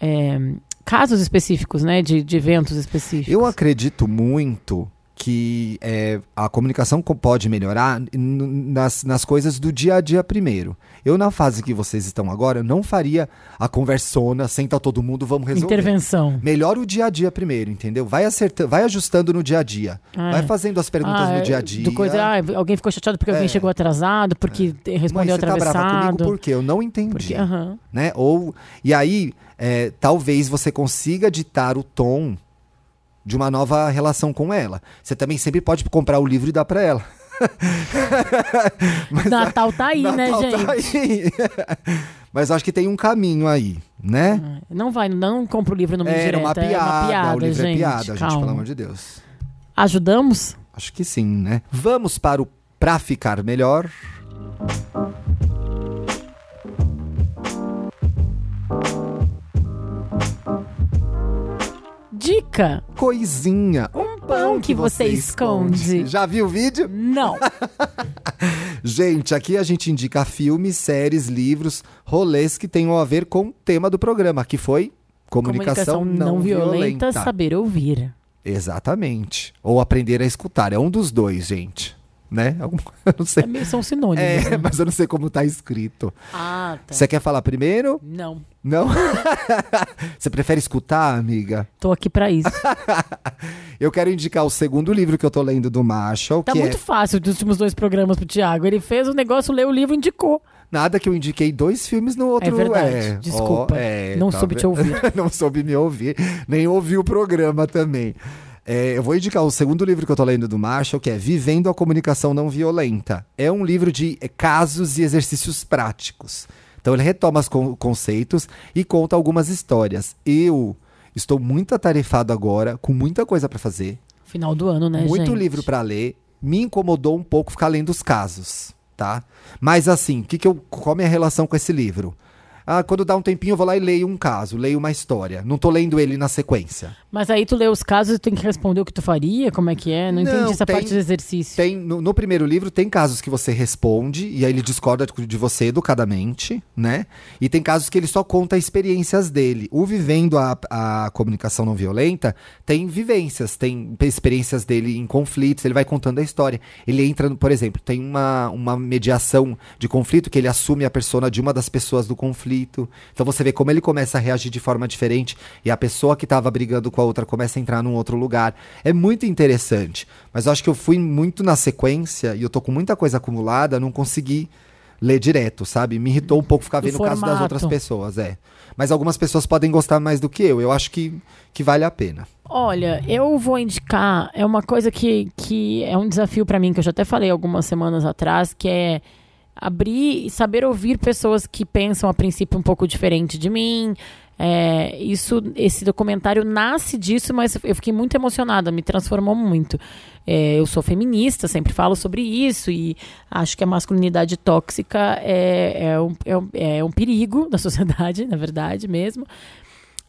é, casos específicos, né? De, de eventos específicos. Eu acredito muito que é, a comunicação co- pode melhorar nas, nas coisas do dia a dia primeiro. Eu, na fase que vocês estão agora, eu não faria a conversona, senta todo mundo, vamos resolver. Intervenção. Melhora o dia a dia primeiro, entendeu? Vai acertando, vai ajustando no dia a dia. Ah, vai é. fazendo as perguntas Ah, no dia a dia. Do coisa, ah, alguém ficou chateado porque alguém É. chegou atrasado, porque Mãe, respondeu você tá brava atravessado. comigo por quê? Eu não entendi. porque, aham. né? Ou e aí é, talvez você consiga ditar o tom de uma nova relação com ela. Você também sempre pode comprar o livro e dar pra ela. Mas Natal tá aí, né, Natal gente? tá aí. Mas acho que tem um caminho aí, né? Não vai, não compra o livro no É, direta. era uma piada, é uma piada, o livro gente. é piada, gente, pelo amor de Deus. Ajudamos? Acho que sim, né? Vamos para o Pra Ficar Melhor. Dica: Coisinha. um pão que você esconde. Já viu o vídeo? Não. Gente, aqui a gente indica filmes, séries, livros, rolês que tenham a ver com o tema do programa, que foi comunicação, não, violenta. saber ouvir. Exatamente. Ou aprender a escutar. É um dos dois, gente. Né? Algum- não sei. É São sinônimos. É, né? mas eu não sei como tá escrito. Ah, tá. Você quer falar primeiro? Não. Não? Você prefere escutar, amiga? Tô aqui pra isso. Eu quero indicar o segundo livro que eu tô lendo do Marshall, Tá muito é fácil dos últimos dois programas pro Thiago. Ele fez o negócio, leu o livro e indicou. nada que eu indiquei dois filmes no outro. É verdade. é. Desculpa. Ó, é, não tá soube te ouvir. não soube me ouvir, nem ouvi o programa também. É, eu vou indicar o segundo livro que eu tô lendo do Marshall, que é Vivendo a Comunicação Não Violenta. É um livro de é, casos e exercícios práticos. Então ele retoma os con- conceitos e conta algumas histórias. Eu estou muito atarefado agora, com muita coisa para fazer, Final do ano, né, muito gente? livro para ler. Me incomodou um pouco ficar lendo os casos. tá? Mas assim, que que eu, qual a minha relação com esse livro? Ah, quando dá um tempinho eu vou lá e leio um caso, leio uma história. Não tô lendo ele na sequência. Mas aí tu lê os casos e tem que responder o que tu faria? Como é que é? Não, Não, entendi essa tem- parte do exercício. Tem, no, no primeiro livro tem casos que você responde e aí ele discorda de- você educadamente, né? E tem casos que ele só conta experiências dele. O Vivendo a, a Comunicação Não Violenta tem vivências, tem experiências dele em conflitos, ele vai contando a história. Ele entra, por exemplo, tem uma, uma mediação de conflito que ele assume a persona de uma das pessoas do conflito. Então você vê como ele começa a reagir de forma diferente e a pessoa que estava brigando com a outra começa a entrar num outro lugar. É muito interessante. Mas eu acho que eu fui muito na sequência e eu tô com muita coisa acumulada, não consegui ler direto, sabe? Me irritou um pouco ficar Do vendo o caso das outras pessoas, é. Mas algumas pessoas podem gostar mais do que eu. Eu acho que, que vale a pena. Olha, eu vou indicar, é uma coisa que, que é um desafio pra mim, que eu já até falei algumas semanas atrás, que é abrir e saber ouvir pessoas que pensam a princípio um pouco diferente de mim. É, isso, esse documentário nasce disso, mas eu fiquei muito emocionada, me transformou muito. É, eu sou feminista, sempre falo sobre isso e acho que a masculinidade tóxica é, é, um, é, um, é um perigo da sociedade, na verdade mesmo.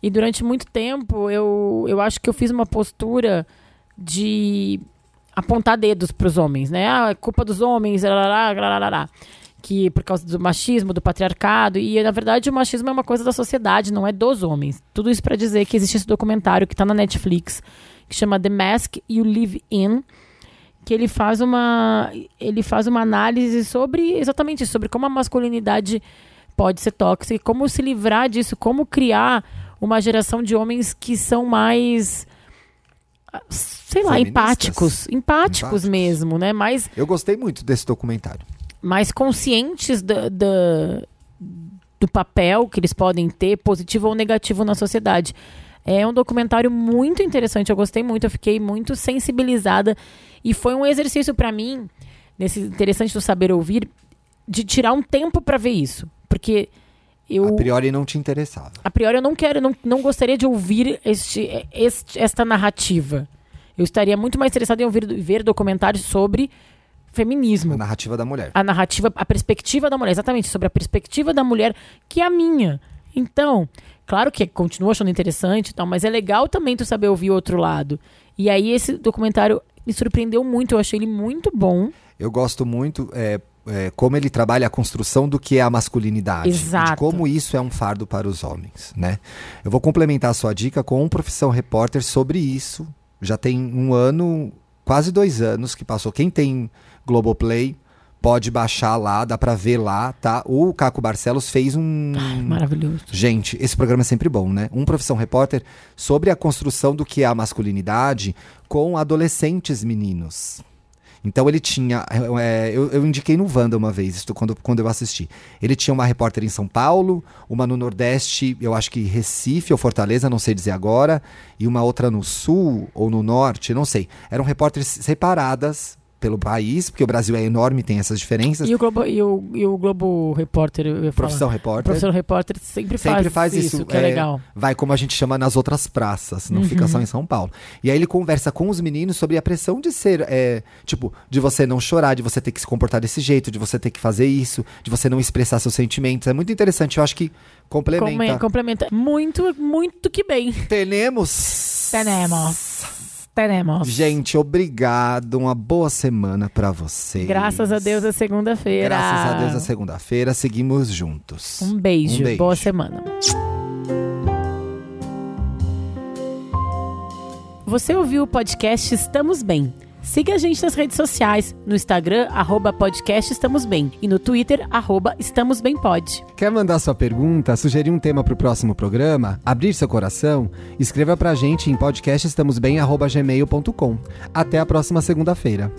E durante muito tempo eu, eu acho que eu fiz uma postura de apontar dedos para os homens, né? Ah, é culpa dos homens, larará, larará, que por causa do machismo, do patriarcado, e na verdade o machismo é uma coisa da sociedade, não é dos homens. Tudo isso para dizer que existe esse documentário que está na Netflix, que chama The Mask You Live In, que ele faz uma ele faz uma análise sobre exatamente sobre como a masculinidade pode ser tóxica e como se livrar disso, como criar uma geração de homens que são mais sei lá, empáticos, empáticos, Empáticos. mesmo, né? Mais Eu gostei muito desse documentário. mais conscientes da, da- do papel que eles podem ter, positivo ou negativo na sociedade. É um documentário muito interessante, eu gostei muito, eu fiquei muito sensibilizada e foi um exercício para mim, nesse interessante do saber ouvir, de tirar um tempo para ver isso, porque eu A priori não te interessava. a priori eu não quero, não, não gostaria de ouvir este, este- esta narrativa. Eu estaria muito mais interessado em ouvir ver documentários sobre feminismo A narrativa da mulher. a narrativa, a perspectiva da mulher, exatamente, sobre a perspectiva da mulher, que é a minha. Então, claro que continuo achando interessante e tal, mas é legal também tu saber ouvir o outro lado. E aí esse documentário me surpreendeu muito, eu achei ele muito bom. Eu gosto muito é, é, como ele trabalha a construção do que é a masculinidade. Exato. De como isso é um fardo para os homens, né? Eu vou complementar a sua dica com um profissão repórter sobre isso. Já tem um ano, quase dois anos que passou. Quem tem Globoplay pode baixar lá, dá pra ver lá, tá? O Caco Barcelos fez um... Maravilhoso. Gente, esse programa é sempre bom, né? Um profissão repórter sobre a construção do que é a masculinidade com adolescentes meninos. Então ele tinha. é, eu, eu indiquei no Wanda uma vez, isso quando, quando eu assisti. Ele tinha uma repórter em São Paulo, uma no Nordeste, eu acho que Recife ou Fortaleza, não sei dizer agora, e uma outra no Sul ou no Norte, não sei. Eram repórteres separadas pelo país, porque o Brasil é enorme, tem essas diferenças. E o Globo, e o, e o Globo Repórter, eu falar. Profissão repórter. repórter sempre, Sempre faz, faz isso, que é, é, legal. vai como a gente chama nas outras praças, não Uhum. fica só em São Paulo. E aí ele conversa com os meninos sobre a pressão de ser, é, tipo, de você não chorar, de você ter que se comportar desse jeito, de você ter que fazer isso, de você não expressar seus sentimentos. É muito interessante, eu acho que complementa. Complementa. Muito, muito que bem. Tenemos. Tenemos. Tenemos. Gente, obrigado. Uma boa semana pra vocês. Graças a Deus é segunda-feira. Graças a Deus é segunda-feira. Seguimos juntos. Um beijo. Um beijo. Boa semana. Você ouviu o podcast Estamos Bem. Siga a gente nas redes sociais, no Instagram, arroba Bem, e no Twitter, arroba Estamos Bem Pod. Quer mandar sua pergunta, sugerir um tema para o próximo programa, abrir seu coração? Escreva pra gente em podcastestamosbem.gmail.com. Até a próxima segunda-feira.